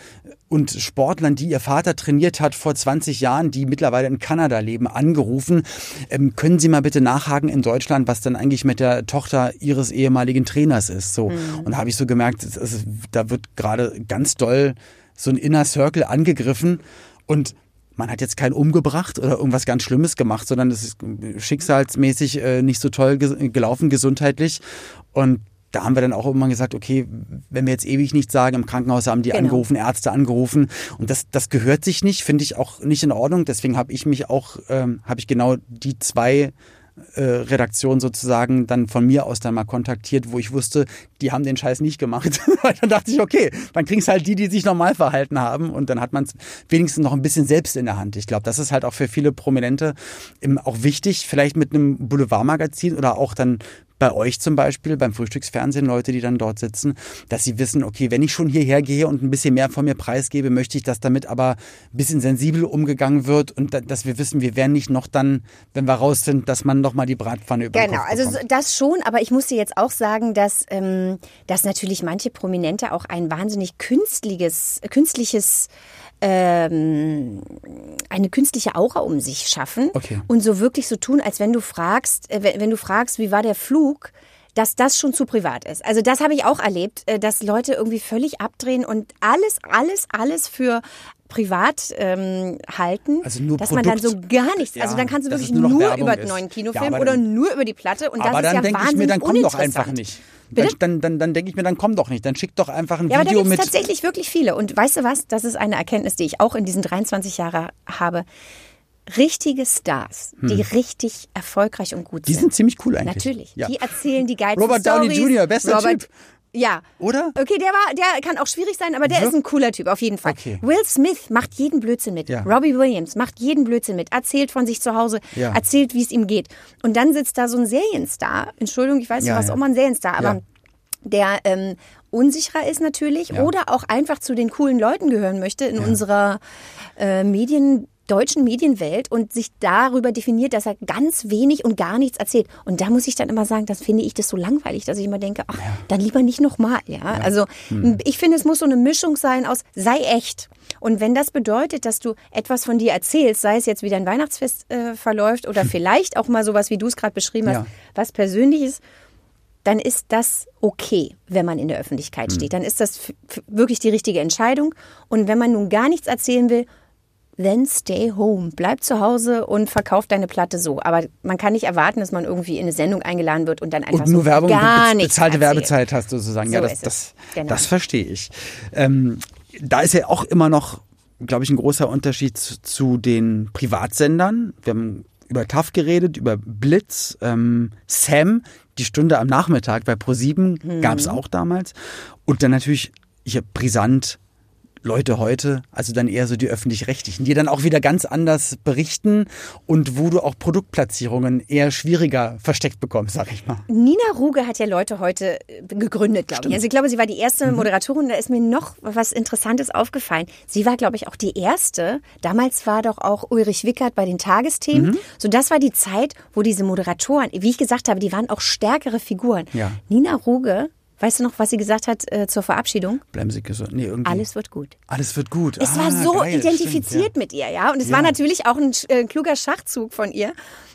B: und Sportlern, die ihr Vater trainiert hat vor 20 Jahren, die mittlerweile in Kanada leben, angerufen. Ähm, können Sie mal bitte nachhaken in Deutschland, was dann eigentlich mit der Tochter Ihres ehemaligen Trainers ist? So. Und da habe ich so gemerkt, es, es, da wird gerade ganz doll so ein Inner Circle angegriffen und man hat jetzt keinen umgebracht oder irgendwas ganz Schlimmes gemacht, sondern es ist schicksalsmäßig äh, nicht so toll ge gelaufen gesundheitlich. Und da haben wir dann auch irgendwann gesagt, okay, wenn wir jetzt ewig nichts sagen, im Krankenhaus haben die
E: Genau.
B: angerufen, Ärzte angerufen und das, das gehört sich nicht, finde ich auch nicht in Ordnung. Deswegen habe ich mich auch, ähm, habe ich genau die zwei äh, Redaktionen sozusagen dann von mir aus dann mal kontaktiert, wo ich wusste, die haben den Scheiß nicht gemacht. Weil dann dachte ich, okay, dann kriegst halt die, die sich normal verhalten haben und dann hat man es wenigstens noch ein bisschen selbst in der Hand. Ich glaube, das ist halt auch für viele Prominente auch wichtig, vielleicht mit einem Boulevardmagazin oder auch dann bei euch zum Beispiel, beim Frühstücksfernsehen, Leute, die dann dort sitzen, dass sie wissen, okay, wenn ich schon hierher gehe und ein bisschen mehr von mir preisgebe, möchte ich, dass damit aber ein bisschen sensibel umgegangen wird und da, dass wir wissen, wir werden nicht noch dann, wenn wir raus sind, dass man noch mal die Bratpfanne über
E: Genau, also das schon, aber ich muss dir jetzt auch sagen, dass, ähm, dass natürlich manche Prominente auch ein wahnsinnig künstliches, künstliches ähm, eine künstliche Aura um sich schaffen
B: Okay.
E: und so wirklich so tun, als wenn du fragst, äh, wenn, du fragst, wie war der Flug, dass das schon zu privat ist. Also das habe ich auch erlebt, äh, dass Leute irgendwie völlig abdrehen und alles, alles, alles für privat ähm, halten,
B: Also nur
E: dass man dann so
B: Produkt.
E: gar nichts, also
B: Ja,
E: dann kannst du wirklich
B: nur
E: nur über den neuen
B: Ja,
E: Kinofilm
B: aber
E: oder
B: dann-
E: nur über die Platte und das
B: aber
E: ist
B: dann
E: ja
B: denke ich
E: wahnsinnig
B: mir, dann komm doch einfach nicht. Dann,
E: Bitte?
B: dann, dann, dann denke ich mir, dann komm doch nicht. Dann schick doch einfach ein
E: Ja, aber da
B: Video
E: gibt es
B: mit.
E: tatsächlich wirklich viele. Und weißt du was? Das ist eine Erkenntnis, die ich auch in diesen 23 Jahren habe. Richtige Stars, die richtig erfolgreich und gut
B: Hm. Die
E: sind.
B: sind ziemlich cool eigentlich.
E: Natürlich.
B: Ja.
E: Die erzählen die geilsten
B: Robert Downey. Jr., bester
E: Robert,
B: Typ.
E: Ja.
B: Oder?
E: Okay, der war, der kann auch schwierig sein, aber der
B: Wir-
E: ist ein cooler Typ, auf jeden Fall.
B: Okay.
E: Will Smith macht jeden Blödsinn mit.
B: Ja.
E: Robbie Williams macht jeden Blödsinn mit. Erzählt von sich zu Hause,
B: Ja.
E: erzählt, wie es ihm geht. Und dann sitzt da so ein Serienstar. Entschuldigung, ich weiß,
B: Ja,
E: du warst
B: ja.
E: auch mal ein Serienstar, aber
B: Ja.
E: der ähm, unsicherer ist natürlich
B: Ja.
E: oder auch einfach zu den coolen Leuten gehören möchte in unserer äh, Medien deutschen Medienwelt und sich darüber definiert, dass er ganz wenig und gar nichts erzählt. Und da muss ich dann immer sagen, das finde ich das so langweilig, dass ich immer denke, ach, dann lieber nicht nochmal. Ja? Also
B: Hm.
E: ich finde, es muss so eine Mischung sein aus, sei echt. Und wenn das bedeutet, dass du etwas von dir erzählst, sei es jetzt wie dein Weihnachtsfest äh, verläuft oder vielleicht auch mal sowas, wie du es gerade beschrieben hast,
B: Ja.
E: was Persönliches, dann ist das okay, wenn man in der Öffentlichkeit steht. Dann ist das wirklich die richtige Entscheidung. Und wenn man nun gar nichts erzählen will, then stay home. Bleib zu Hause und verkauf deine Platte so. Aber man kann nicht erwarten, dass man irgendwie in eine Sendung eingeladen wird und dann einfach
B: und nur
E: so
B: Werbung,
E: gar nichts
B: bezahlte
E: erzählt.
B: Werbezeit hast du sozusagen. ja,
E: So
B: das,
E: ist es.
B: das,
E: Genau.
B: das verstehe ich. Ähm, da ist ja auch immer noch, glaube ich, ein großer Unterschied zu, zu den Privatsendern. Wir haben über TAF geredet, über Blitz, ähm, Sam, die Stunde am Nachmittag bei Pro7
E: Mhm.
B: gab es auch damals. Und dann natürlich hier brisant Leute heute, also dann eher so die öffentlich-rechtlichen, die dann auch wieder ganz anders berichten und wo du auch Produktplatzierungen eher schwieriger versteckt bekommst, sag ich mal.
E: Nina Ruge hat ja Leute heute äh, gegründet, glaube ich. Also ich glaube, sie war die erste
B: Mhm.
E: Moderatorin. Da ist mir noch was Interessantes aufgefallen. Sie war, glaube ich, auch die erste. Damals war doch auch Ulrich Wickert bei den Tagesthemen.
B: Mhm.
E: So, das war die Zeit, wo diese Moderatoren, wie ich gesagt habe, die waren auch stärkere Figuren.
B: Ja.
E: Nina Ruge, weißt du noch, was sie gesagt hat äh, zur Verabschiedung?
B: Bleiben Sie gesund. Nee, irgendwie.
E: Alles wird gut.
B: Alles wird gut.
E: Es
B: ah,
E: war so
B: geil,
E: identifiziert
B: stimmt,
E: mit ihr, ja. Und es
B: Ja.
E: war natürlich auch ein äh, kluger Schachzug von ihr,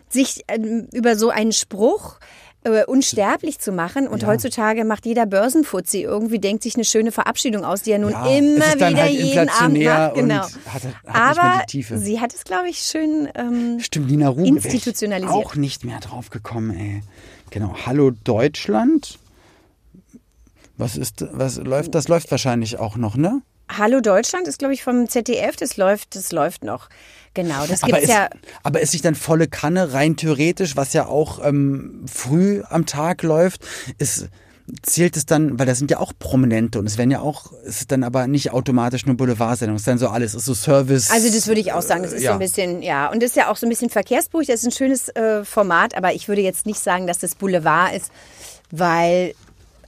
E: sich ähm, über so einen Spruch äh, unsterblich zu machen. Und
B: Ja.
E: heutzutage macht jeder Börsenfuzzi irgendwie, denkt sich eine schöne Verabschiedung aus, die er nun
B: Ja,
E: immer wieder
B: halt
E: jeden Abend macht. Genau.
B: hat- hat
E: Aber sie hat es, glaube ich, schön. Ähm,
B: Ja. Stimmt, Nina Ruge.
E: Institutionalisiert.
B: Auch nicht mehr drauf gekommen, ey. Genau. Hallo Deutschland. Was ist, was läuft, das läuft wahrscheinlich auch noch, ne?
E: Hallo Deutschland ist, glaube ich, vom ZDF. Das läuft, das läuft noch. Genau, das
B: Aber
E: gibt's
B: ist,
E: ja.
B: aber ist nicht dann volle Kanne rein theoretisch, was ja auch ähm, früh am Tag läuft, ist, zählt es dann, weil das sind ja auch Prominente und es werden ja auch, es ist dann aber nicht automatisch nur Boulevardsendung, es ist dann so alles, es ist so Service.
E: Also das würde ich auch sagen, das ist
B: ja.
E: so ein bisschen, ja, und das ist ja auch so ein bisschen verkehrsbuch, das ist ein schönes äh, Format, aber ich würde jetzt nicht sagen, dass das Boulevard ist, weil,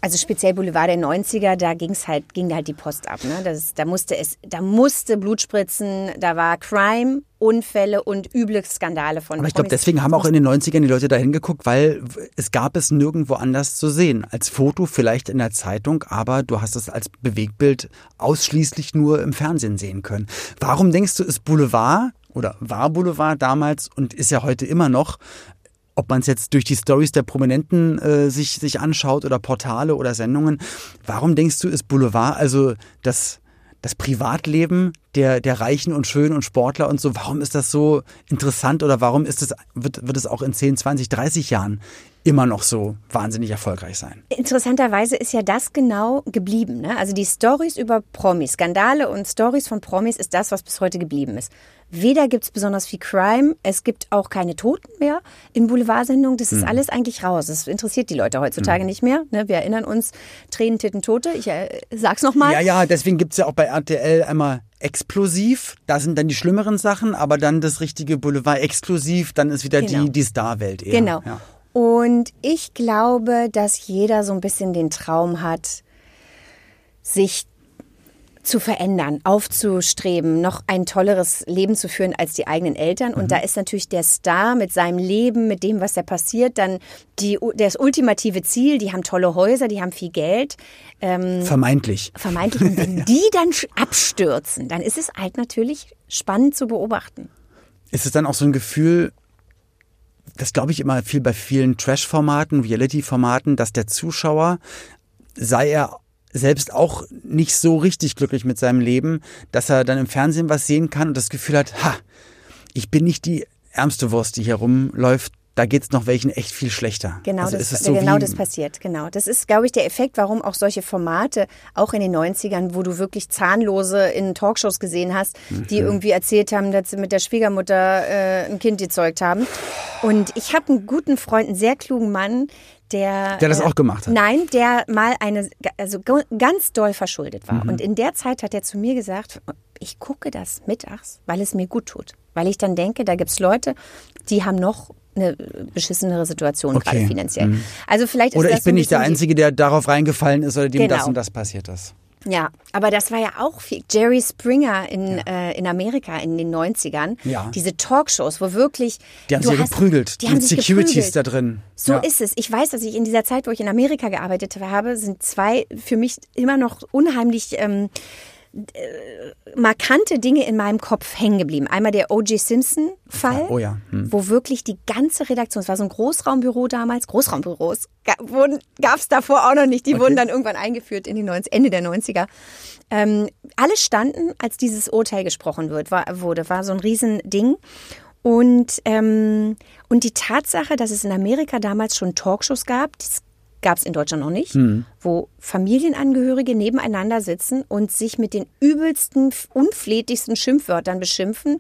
E: also speziell Boulevard der 90er, da ging's halt, ging halt die Post ab, ne? Das, da musste es, da musste Blut spritzen, da war Crime, Unfälle und üble Skandale von
B: Aber ich glaube, deswegen haben auch in den 90ern die Leute da hingeguckt, weil es gab es nirgendwo anders zu sehen. Als Foto vielleicht in der Zeitung, aber du hast es als Bewegtbild ausschließlich nur im Fernsehen sehen können. Warum denkst du, ist Boulevard oder war Boulevard damals und ist ja heute immer noch, ob man es jetzt durch die Stories der Prominenten äh, sich, sich anschaut oder Portale oder Sendungen, warum denkst du, ist Boulevard also das das Privatleben der, der Reichen und Schönen und Sportler und so, warum ist das so interessant oder warum ist es, wird, wird es auch in 10, 20, 30 Jahren immer noch so wahnsinnig erfolgreich sein?
E: Interessanterweise ist ja das genau geblieben. Ne? Also die Stories über Promis, Skandale und Stories von Promis ist das, was bis heute geblieben ist. Weder gibt es besonders viel Crime, es gibt auch keine Toten mehr in Boulevardsendungen. Das ist
B: Mhm.
E: alles eigentlich raus. Das interessiert die Leute heutzutage nicht mehr. Ne? Wir erinnern uns, Tränen, Titten, Tote. Ich äh, sag's nochmal.
B: Ja, ja, deswegen gibt's ja auch bei RTL einmal explosiv, da sind dann die schlimmeren Sachen, aber dann das richtige Boulevard exklusiv, dann ist wieder
E: Genau.
B: die, die Starwelt eher.
E: Genau.
B: Ja.
E: Und ich glaube, dass jeder so ein bisschen den Traum hat, sich zu verändern, aufzustreben, noch ein tolleres Leben zu führen als die eigenen Eltern. Und da ist natürlich der Star mit seinem Leben, mit dem, was da passiert, dann die, das ultimative Ziel. Die haben tolle Häuser, die haben viel Geld. Ähm,
B: Vermeintlich.
E: vermeintlich. Und wenn die dann abstürzen, dann ist es halt natürlich spannend zu beobachten.
B: Ist es dann auch so ein Gefühl, das glaube ich immer viel bei vielen Trash-Formaten, Reality-Formaten, dass der Zuschauer, sei er selbst auch nicht so richtig glücklich mit seinem Leben, dass er dann im Fernsehen was sehen kann und das Gefühl hat, ha, ich bin nicht die ärmste Wurst, die hier rumläuft, da geht's noch welchen echt viel schlechter.
E: Genau,
B: also
E: das,
B: ist es so
E: genau das passiert, genau. Das ist, glaube ich, der Effekt, warum auch solche Formate, auch in den 90ern, wo du wirklich Zahnlose in Talkshows gesehen hast, die
B: Mhm.
E: irgendwie erzählt haben, dass sie mit der Schwiegermutter äh, ein Kind gezeugt haben. Und ich habe einen guten Freund, einen sehr klugen Mann, der...
B: Der das auch gemacht hat?
E: Nein, der mal eine, also ganz doll verschuldet
B: Mhm.
E: war. Und in der Zeit hat er zu mir gesagt, ich gucke das mittags, weil es mir gut tut. Weil ich dann denke, da gibt's Leute, die haben noch eine beschissenere Situation
B: Okay.
E: gerade finanziell. Also vielleicht ist
B: Oder
E: das
B: ich bin nicht der Einzige, der darauf reingefallen ist oder dem
E: Genau.
B: das und das passiert ist.
E: Ja, aber das war ja auch viel. Jerry Springer in, äh, in Amerika in den 90ern.
B: Ja.
E: Diese Talkshows, wo wirklich.
B: Die haben sich ja
E: hast-
B: geprügelt
E: Die haben sich
B: Securities
E: geprügelt.
B: da drin.
E: So
B: Ja.
E: ist es. Ich weiß, dass ich in dieser Zeit, wo ich in Amerika gearbeitet habe, sind zwei für mich immer noch unheimlich ähm, äh, markante Dinge in meinem Kopf hängen geblieben. Einmal der O.J. Simpson-Fall,
B: Oh ja. Hm.
E: wo wirklich die ganze Redaktion, es war so ein Großraumbüro damals, Großraumbüros gab es davor auch noch nicht, die
B: Okay.
E: wurden dann irgendwann eingeführt in die 90, Ende der 90er. Ähm, alle standen, als dieses Urteil gesprochen wird, war, wurde, war so ein Riesending. Und, ähm, und die Tatsache, dass es in Amerika damals schon Talkshows gab, das gab es in Deutschland noch nicht, wo Familienangehörige nebeneinander sitzen und sich mit den übelsten, unflätigsten Schimpfwörtern beschimpfen.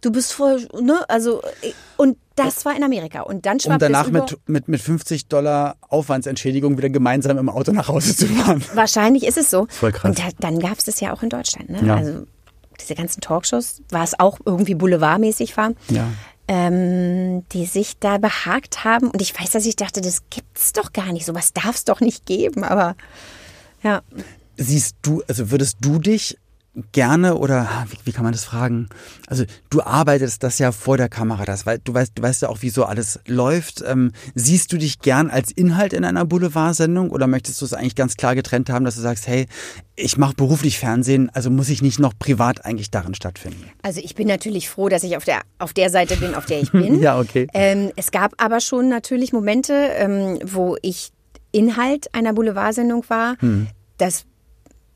E: Du bist voll, ne? Also, und das war in Amerika. Und dann
B: Um
E: schwappte
B: danach
E: es über,
B: mit, mit, mit 50 Dollar Aufwandsentschädigung wieder gemeinsam im Auto nach Hause zu fahren.
E: Wahrscheinlich ist es so.
B: Voll krass.
E: Und da, dann gab es das ja auch in Deutschland. Ne?
B: Ja.
E: Also diese ganzen Talkshows, war es auch irgendwie boulevardmäßig war,
B: Ja.
E: Ähm, die sich da behagt haben. Und ich weiß, dass ich dachte, das gibt's doch gar nicht. Sowas darf es doch nicht geben. Aber ja,
B: Siehst du, also würdest du dich gerne oder wie, wie kann man das fragen? Also du arbeitest das ja vor der Kamera, das, weil du weißt, du weißt ja auch, wie so alles läuft. Ähm, siehst du dich gern als Inhalt in einer Boulevardsendung oder möchtest du es eigentlich ganz klar getrennt haben, dass du sagst, hey, ich mache beruflich Fernsehen, also muss ich nicht noch privat eigentlich darin stattfinden?
E: also ich bin natürlich froh, dass ich auf der, auf der Seite bin, auf der ich bin.
B: Ja, okay.
E: Ähm, es gab aber schon natürlich Momente, ähm, wo ich Inhalt einer Boulevardsendung war.
B: Hm.
E: Das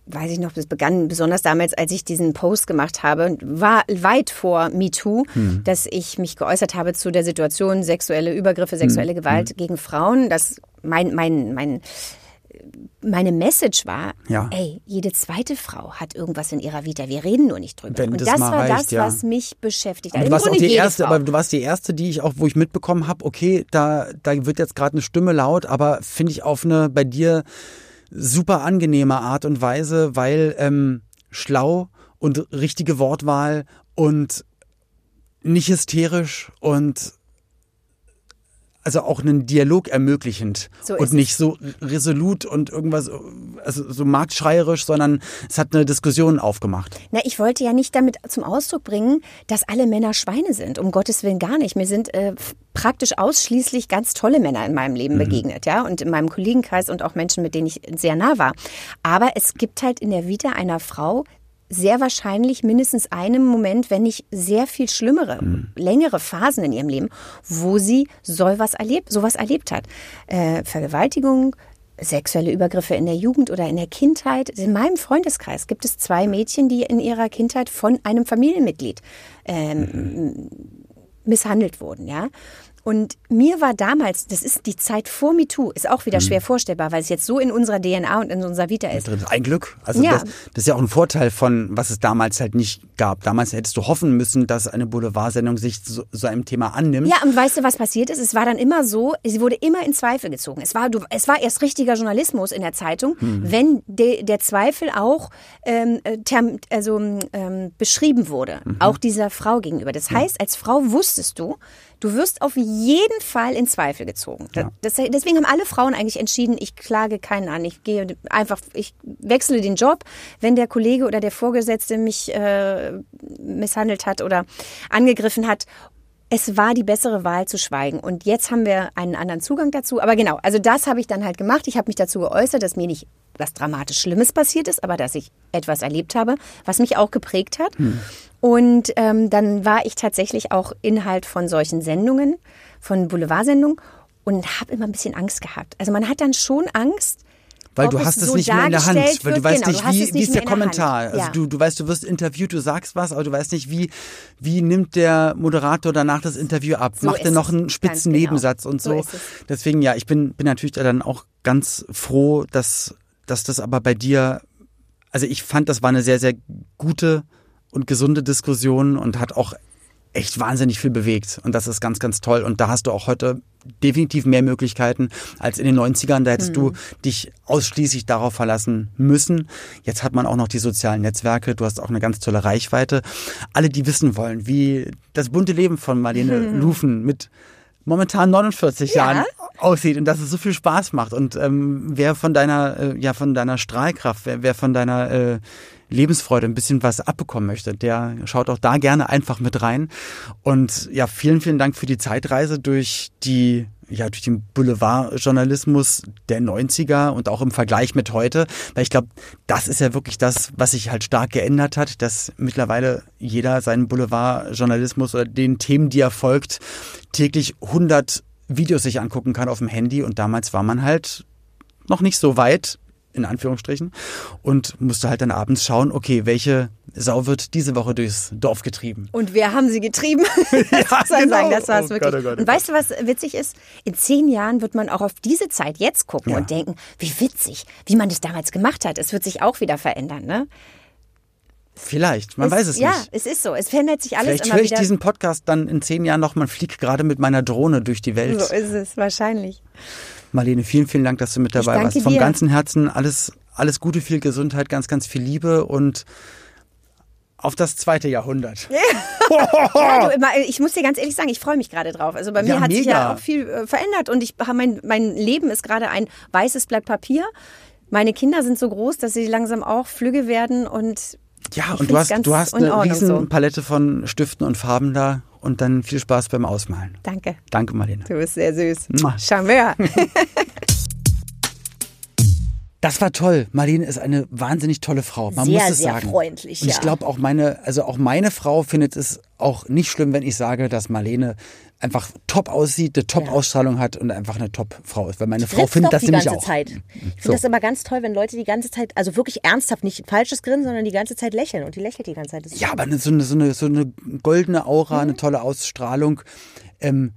E: weiß ich noch, das begann besonders damals, als ich diesen Post gemacht habe, war weit vor MeToo,
B: Hm.
E: dass ich mich geäußert habe zu der Situation sexuelle Übergriffe, sexuelle
B: Hm.
E: Gewalt gegen Frauen. Das mein, mein, mein, meine Message war,
B: Ja.
E: ey, jede zweite Frau hat irgendwas in ihrer Vita. Wir reden nur nicht drüber.
B: Wenn
E: Und
B: das
E: das war
B: reicht,
E: das,
B: ja.
E: was mich beschäftigt Im
B: du warst auch die erste,
E: Frau.
B: aber du warst die erste, die ich auch, wo ich mitbekommen habe, okay, da, da wird jetzt gerade eine Stimme laut, aber finde ich auf eine bei dir super angenehme Art und Weise, weil ähm, schlau und richtige Wortwahl und nicht hysterisch und also auch einen Dialog ermöglichend
E: So
B: und nicht so resolut und irgendwas, also so marktschreierisch, sondern es hat eine Diskussion aufgemacht.
E: Na, ich wollte ja nicht damit zum Ausdruck bringen, dass alle Männer Schweine sind. Um Gottes Willen gar nicht. Mir sind äh, praktisch ausschließlich ganz tolle Männer in meinem Leben begegnet, ja, und in meinem Kollegenkreis und auch Menschen, mit denen ich sehr nah war. Aber es gibt halt in der Vita einer Frau sehr wahrscheinlich mindestens einen Moment, wenn nicht sehr viel schlimmere, längere Phasen in ihrem Leben, wo sie sowas erlebt, sowas erlebt hat. Äh, Vergewaltigung, sexuelle Übergriffe in der Jugend oder in der Kindheit. In meinem Freundeskreis gibt es zwei Mädchen, die in ihrer Kindheit von einem Familienmitglied ähm, misshandelt wurden, ja. Und mir war damals, das ist die Zeit vor MeToo, ist auch wieder schwer vorstellbar, weil es jetzt so in unserer DNA und in unserer Vita ist.
B: Ein Glück. Also
E: Ja.
B: das, das ist ja auch ein Vorteil von, was es damals halt nicht gab. Damals hättest du hoffen müssen, dass eine Boulevardsendung sich so, so einem Thema annimmt.
E: Ja, und weißt du, was passiert ist? Es war dann immer so, sie wurde immer in Zweifel gezogen. Es war, du, es war erst richtiger Journalismus in der Zeitung, wenn de, der Zweifel auch ähm, äh, term, also, ähm, beschrieben wurde, auch dieser Frau gegenüber. Das heißt, als Frau wusstest du, du wirst auf jeden Fall in Zweifel gezogen.
B: Ja.
E: Das, deswegen haben alle Frauen eigentlich entschieden, ich klage keinen an. Ich gehe einfach, ich wechsle den Job, wenn der Kollege oder der Vorgesetzte mich äh, misshandelt hat oder angegriffen hat. Es war die bessere Wahl zu schweigen. Und jetzt haben wir einen anderen Zugang dazu. Aber genau, also das habe ich dann halt gemacht. Ich habe mich dazu geäußert, dass mir nicht was dramatisch Schlimmes passiert ist, aber dass ich etwas erlebt habe, was mich auch geprägt hat. Und ähm, dann war ich tatsächlich auch Inhalt von solchen Sendungen, von Boulevardsendungen und habe immer ein bisschen Angst gehabt. Also man hat dann schon Angst,
B: Weil du hast es
E: so
B: nicht mehr in der Hand, weil du
E: wird.
B: weißt
E: Genau,
B: nicht, wie, wie ist der. Kommentar. Also
E: Ja.
B: du, du weißt, du wirst interviewt, du sagst was, aber du weißt nicht, wie, wie nimmt der Moderator danach das Interview ab?
E: So
B: Macht er noch einen spitzen
E: genau.
B: Nebensatz und
E: So
B: so. Deswegen, ja, ich bin, bin natürlich dann auch ganz froh, dass, dass das aber bei dir, also ich fand, das war eine sehr, sehr gute und gesunde Diskussion und hat auch echt wahnsinnig viel bewegt. Und das ist ganz, ganz toll. Und da hast du auch heute definitiv mehr Möglichkeiten als in den 90ern. Da hättest du dich ausschließlich darauf verlassen müssen. Jetzt hat man auch noch die sozialen Netzwerke. Du hast auch eine ganz tolle Reichweite. Alle, die wissen wollen, wie das bunte Leben von Marlene Lufen mit momentan 49
E: Ja.
B: Jahren aussieht und dass es so viel Spaß macht und ähm, wer von deiner äh, ja von deiner Strahlkraft, wer, wer von deiner äh, Lebensfreude ein bisschen was abbekommen möchte, der schaut auch da gerne einfach mit rein. Und ja, vielen, vielen Dank für die Zeitreise durch die ja, durch den Boulevardjournalismus der 90er und auch im Vergleich mit heute. Weil ich glaube, das ist ja wirklich das, was sich halt stark geändert hat, dass mittlerweile jeder seinen Boulevardjournalismus oder den Themen, die er folgt, täglich 100 Videos sich angucken kann auf dem Handy. Und damals war man halt noch nicht so weit, in Anführungsstrichen, und musste halt dann abends schauen, okay, welche Sau wird diese Woche durchs Dorf getrieben.
E: Und wir haben sie getrieben.
B: Ja,
E: das soll
B: genau.
E: sagen, das war es
B: Oh
E: wirklich.
B: Gott, oh Gott, oh
E: und weißt du, was witzig ist? In zehn Jahren wird man auch auf diese Zeit jetzt gucken
B: Ja.
E: und denken, wie witzig, wie man das damals gemacht hat. Es wird sich auch wieder verändern, ne?
B: Vielleicht, man
E: es,
B: weiß es
E: ja,
B: nicht.
E: es ist so. Es verändert sich alles
B: Vielleicht
E: immer
B: höre ich
E: wieder.
B: diesen Podcast dann in zehn Jahren noch, man fliegt gerade mit meiner Drohne durch die Welt.
E: so ist es wahrscheinlich.
B: Marlene, vielen, vielen Dank, dass du mit dabei warst. Vom
E: dir.
B: ganzen Herzen alles, alles Gute, viel Gesundheit, ganz, ganz viel Liebe und auf das zweite Jahrhundert.
E: Ja, du, ich muss dir ganz ehrlich sagen, ich freue mich gerade drauf. Also bei mir
B: Ja,
E: hat sich ja
B: mega.
E: auch viel äh, verändert und ich mein, mein Leben ist gerade ein weißes Blatt Papier. Meine Kinder sind so groß, dass sie langsam auch flügge werden und
B: Ja, und du hast, du hast
E: in
B: eine riesen
E: so.
B: Palette von Stiften und Farben da und dann viel Spaß beim Ausmalen.
E: danke.
B: Danke, Marlene.
E: Du bist sehr süß.
B: Mua.
E: Charmeur.
B: Das war toll. Marlene ist eine wahnsinnig tolle Frau. Man
C: Sehr,
B: muss es
C: sehr
B: sagen.
C: freundlich,
B: Und ich glaube auch meine, also auch meine Frau findet es auch nicht schlimm, wenn ich sage, dass Marlene einfach top aussieht, eine Top-Ausstrahlung hat und einfach eine Top-Frau ist. Weil meine Frau findet das
C: die
B: nämlich
C: ganze
B: auch.
C: Zeit. Ich finde
B: So.
C: das immer ganz toll, wenn Leute die ganze Zeit, also wirklich ernsthaft, nicht falsches Grinsen, sondern die ganze Zeit lächeln. Und die lächelt die ganze Zeit.
B: Ja, aber so eine, so eine, so eine goldene Aura, eine tolle Ausstrahlung. Ähm,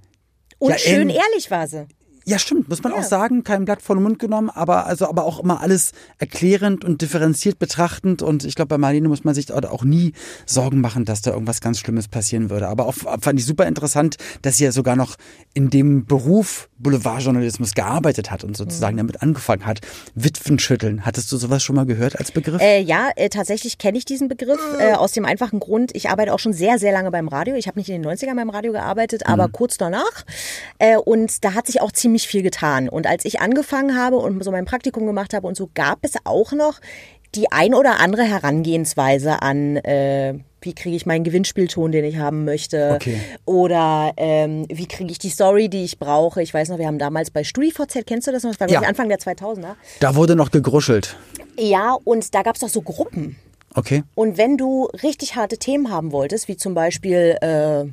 C: Und
B: ja,
C: schön
B: ähm,
C: ehrlich war sie.
B: Ja, stimmt, muss man
C: Ja.
B: auch sagen, kein Blatt vor den Mund genommen, aber also aber auch immer alles erklärend und differenziert betrachtend und ich glaube bei Marlene muss man sich auch- auch nie Sorgen machen, dass da irgendwas ganz Schlimmes passieren würde, aber auch fand ich super interessant, dass sie ja sogar noch in dem Beruf Boulevardjournalismus gearbeitet hat und sozusagen
C: Mhm.
B: damit angefangen hat. Witwenschütteln, hattest du sowas schon mal gehört als Begriff?
C: Äh, ja, äh, tatsächlich kenne ich diesen Begriff äh, aus dem einfachen Grund, ich arbeite auch schon sehr, sehr lange beim Radio. Ich habe nicht in den 90ern beim Radio gearbeitet, aber kurz danach. Äh, und da hat sich auch ziemlich viel getan. Und als ich angefangen habe und so mein Praktikum gemacht habe und so, gab es auch noch die ein oder andere Herangehensweise an, äh, wie kriege ich meinen Gewinnspielton, den ich haben möchte.
B: Okay.
C: Oder ähm, wie kriege ich die Story, die ich brauche. Ich weiß noch, wir haben damals bei StudiVZ, kennst du das noch? Das war
B: Ja.
C: Anfang der 2000er.
B: Da wurde noch gegruschelt.
C: Ja, und da gab es doch so Gruppen.
B: Okay.
C: Und wenn du richtig harte Themen haben wolltest, wie zum Beispiel äh,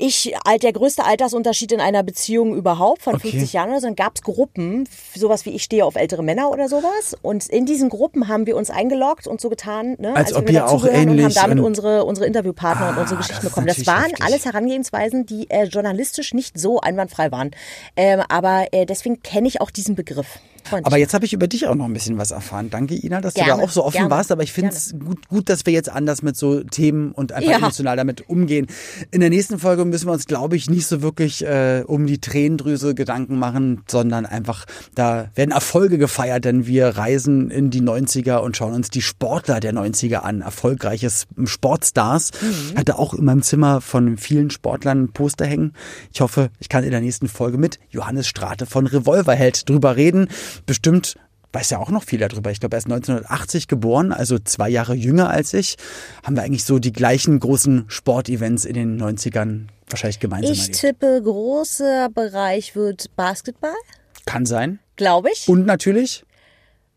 C: ich, alt, der größte Altersunterschied in einer Beziehung überhaupt von
B: Okay.
C: 50 Jahren oder so, dann gab es Gruppen, sowas wie ich stehe auf ältere Männer oder sowas. Und in diesen Gruppen haben wir uns eingeloggt und so getan, ne,
B: Als ob
C: wir
B: auch
C: dazugehören und haben
B: ähnlich
C: damit
B: und-
C: unsere, unsere Interviewpartner und
B: Ah,
C: unsere
B: das
C: Geschichten
B: ist
C: bekommen. Das waren
B: heftig.
C: alles Herangehensweisen, die äh, journalistisch nicht so einwandfrei waren. Ähm, aber äh, deswegen kenne ich auch diesen Begriff. Freundlich.
B: Aber jetzt habe ich über dich auch noch ein bisschen was erfahren. Danke, Ina, dass du
C: Gerne,
B: da auch so offen
C: gerne,
B: warst. Aber ich finde es gut, gut, dass wir jetzt anders mit so Themen und einfach
C: Ja.
B: emotional damit umgehen. In der nächsten Folge müssen wir uns, glaube ich, nicht so wirklich äh, um die Tränendrüse Gedanken machen, sondern einfach, da werden Erfolge gefeiert, denn wir reisen in die 90er und schauen uns die Sportler der 90er an. Erfolgreiches Sportstars.
C: Mhm.
B: Hatte auch in meinem Zimmer von vielen Sportlern ein Poster hängen. Ich hoffe, ich kann in der nächsten Folge mit Johannes Strate von Revolverheld drüber reden. Bestimmt weiß ja auch noch viel darüber. Ich glaube, er ist 1980 geboren, also zwei Jahre jünger als ich. Haben wir eigentlich so die gleichen großen Sportevents in den 90ern wahrscheinlich gemeinsam
C: ich
B: erlebt.
C: tippe, großer Bereich wird Basketball,
B: Kann sein.
C: glaube ich.
B: Und natürlich,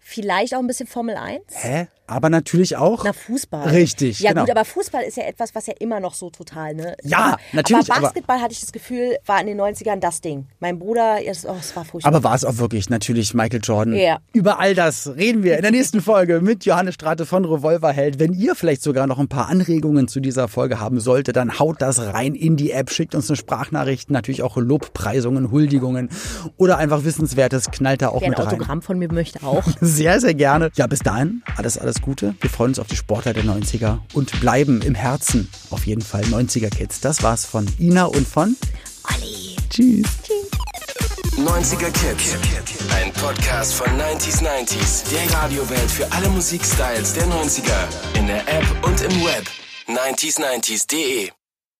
C: Vielleicht auch ein bisschen Formel 1.
B: hä? Aber natürlich auch.
C: Na, Fußball.
B: Richtig,
C: Ja,
B: genau.
C: gut, aber Fußball ist ja etwas, was ja immer noch so total, ne?
B: Ja,
C: aber,
B: natürlich,
C: Aber
B: aber-
C: Basketball hatte ich das Gefühl, war in den 90ern das Ding. Mein Bruder, es, oh, es war furchtbar.
B: Aber war es auch wirklich natürlich Michael Jordan?
C: Ja.
B: Über all das reden wir in der nächsten Folge mit Johannes Strate von Revolverheld. Wenn ihr vielleicht sogar noch ein paar Anregungen zu dieser Folge haben solltet, dann haut das rein in die App, schickt uns eine Sprachnachricht, natürlich auch Lobpreisungen, Huldigungen oder einfach Wissenswertes, knallt da auch
C: Wer ein
B: mit rein.
C: Autogramm von mir möchte auch.
B: Sehr, sehr gerne. Ja, bis dahin, alles, alles Gute. Wir freuen uns auf die Sportler der 90er und bleiben im Herzen auf jeden Fall 90er Kids. Das war's von Ina und von
C: Olli.
B: Tschüss.
A: 90er Kids. Ein Podcast von 90s 90s. Der Radiowelt für alle Musikstyles der 90er. In der App und im Web. 90s90s.de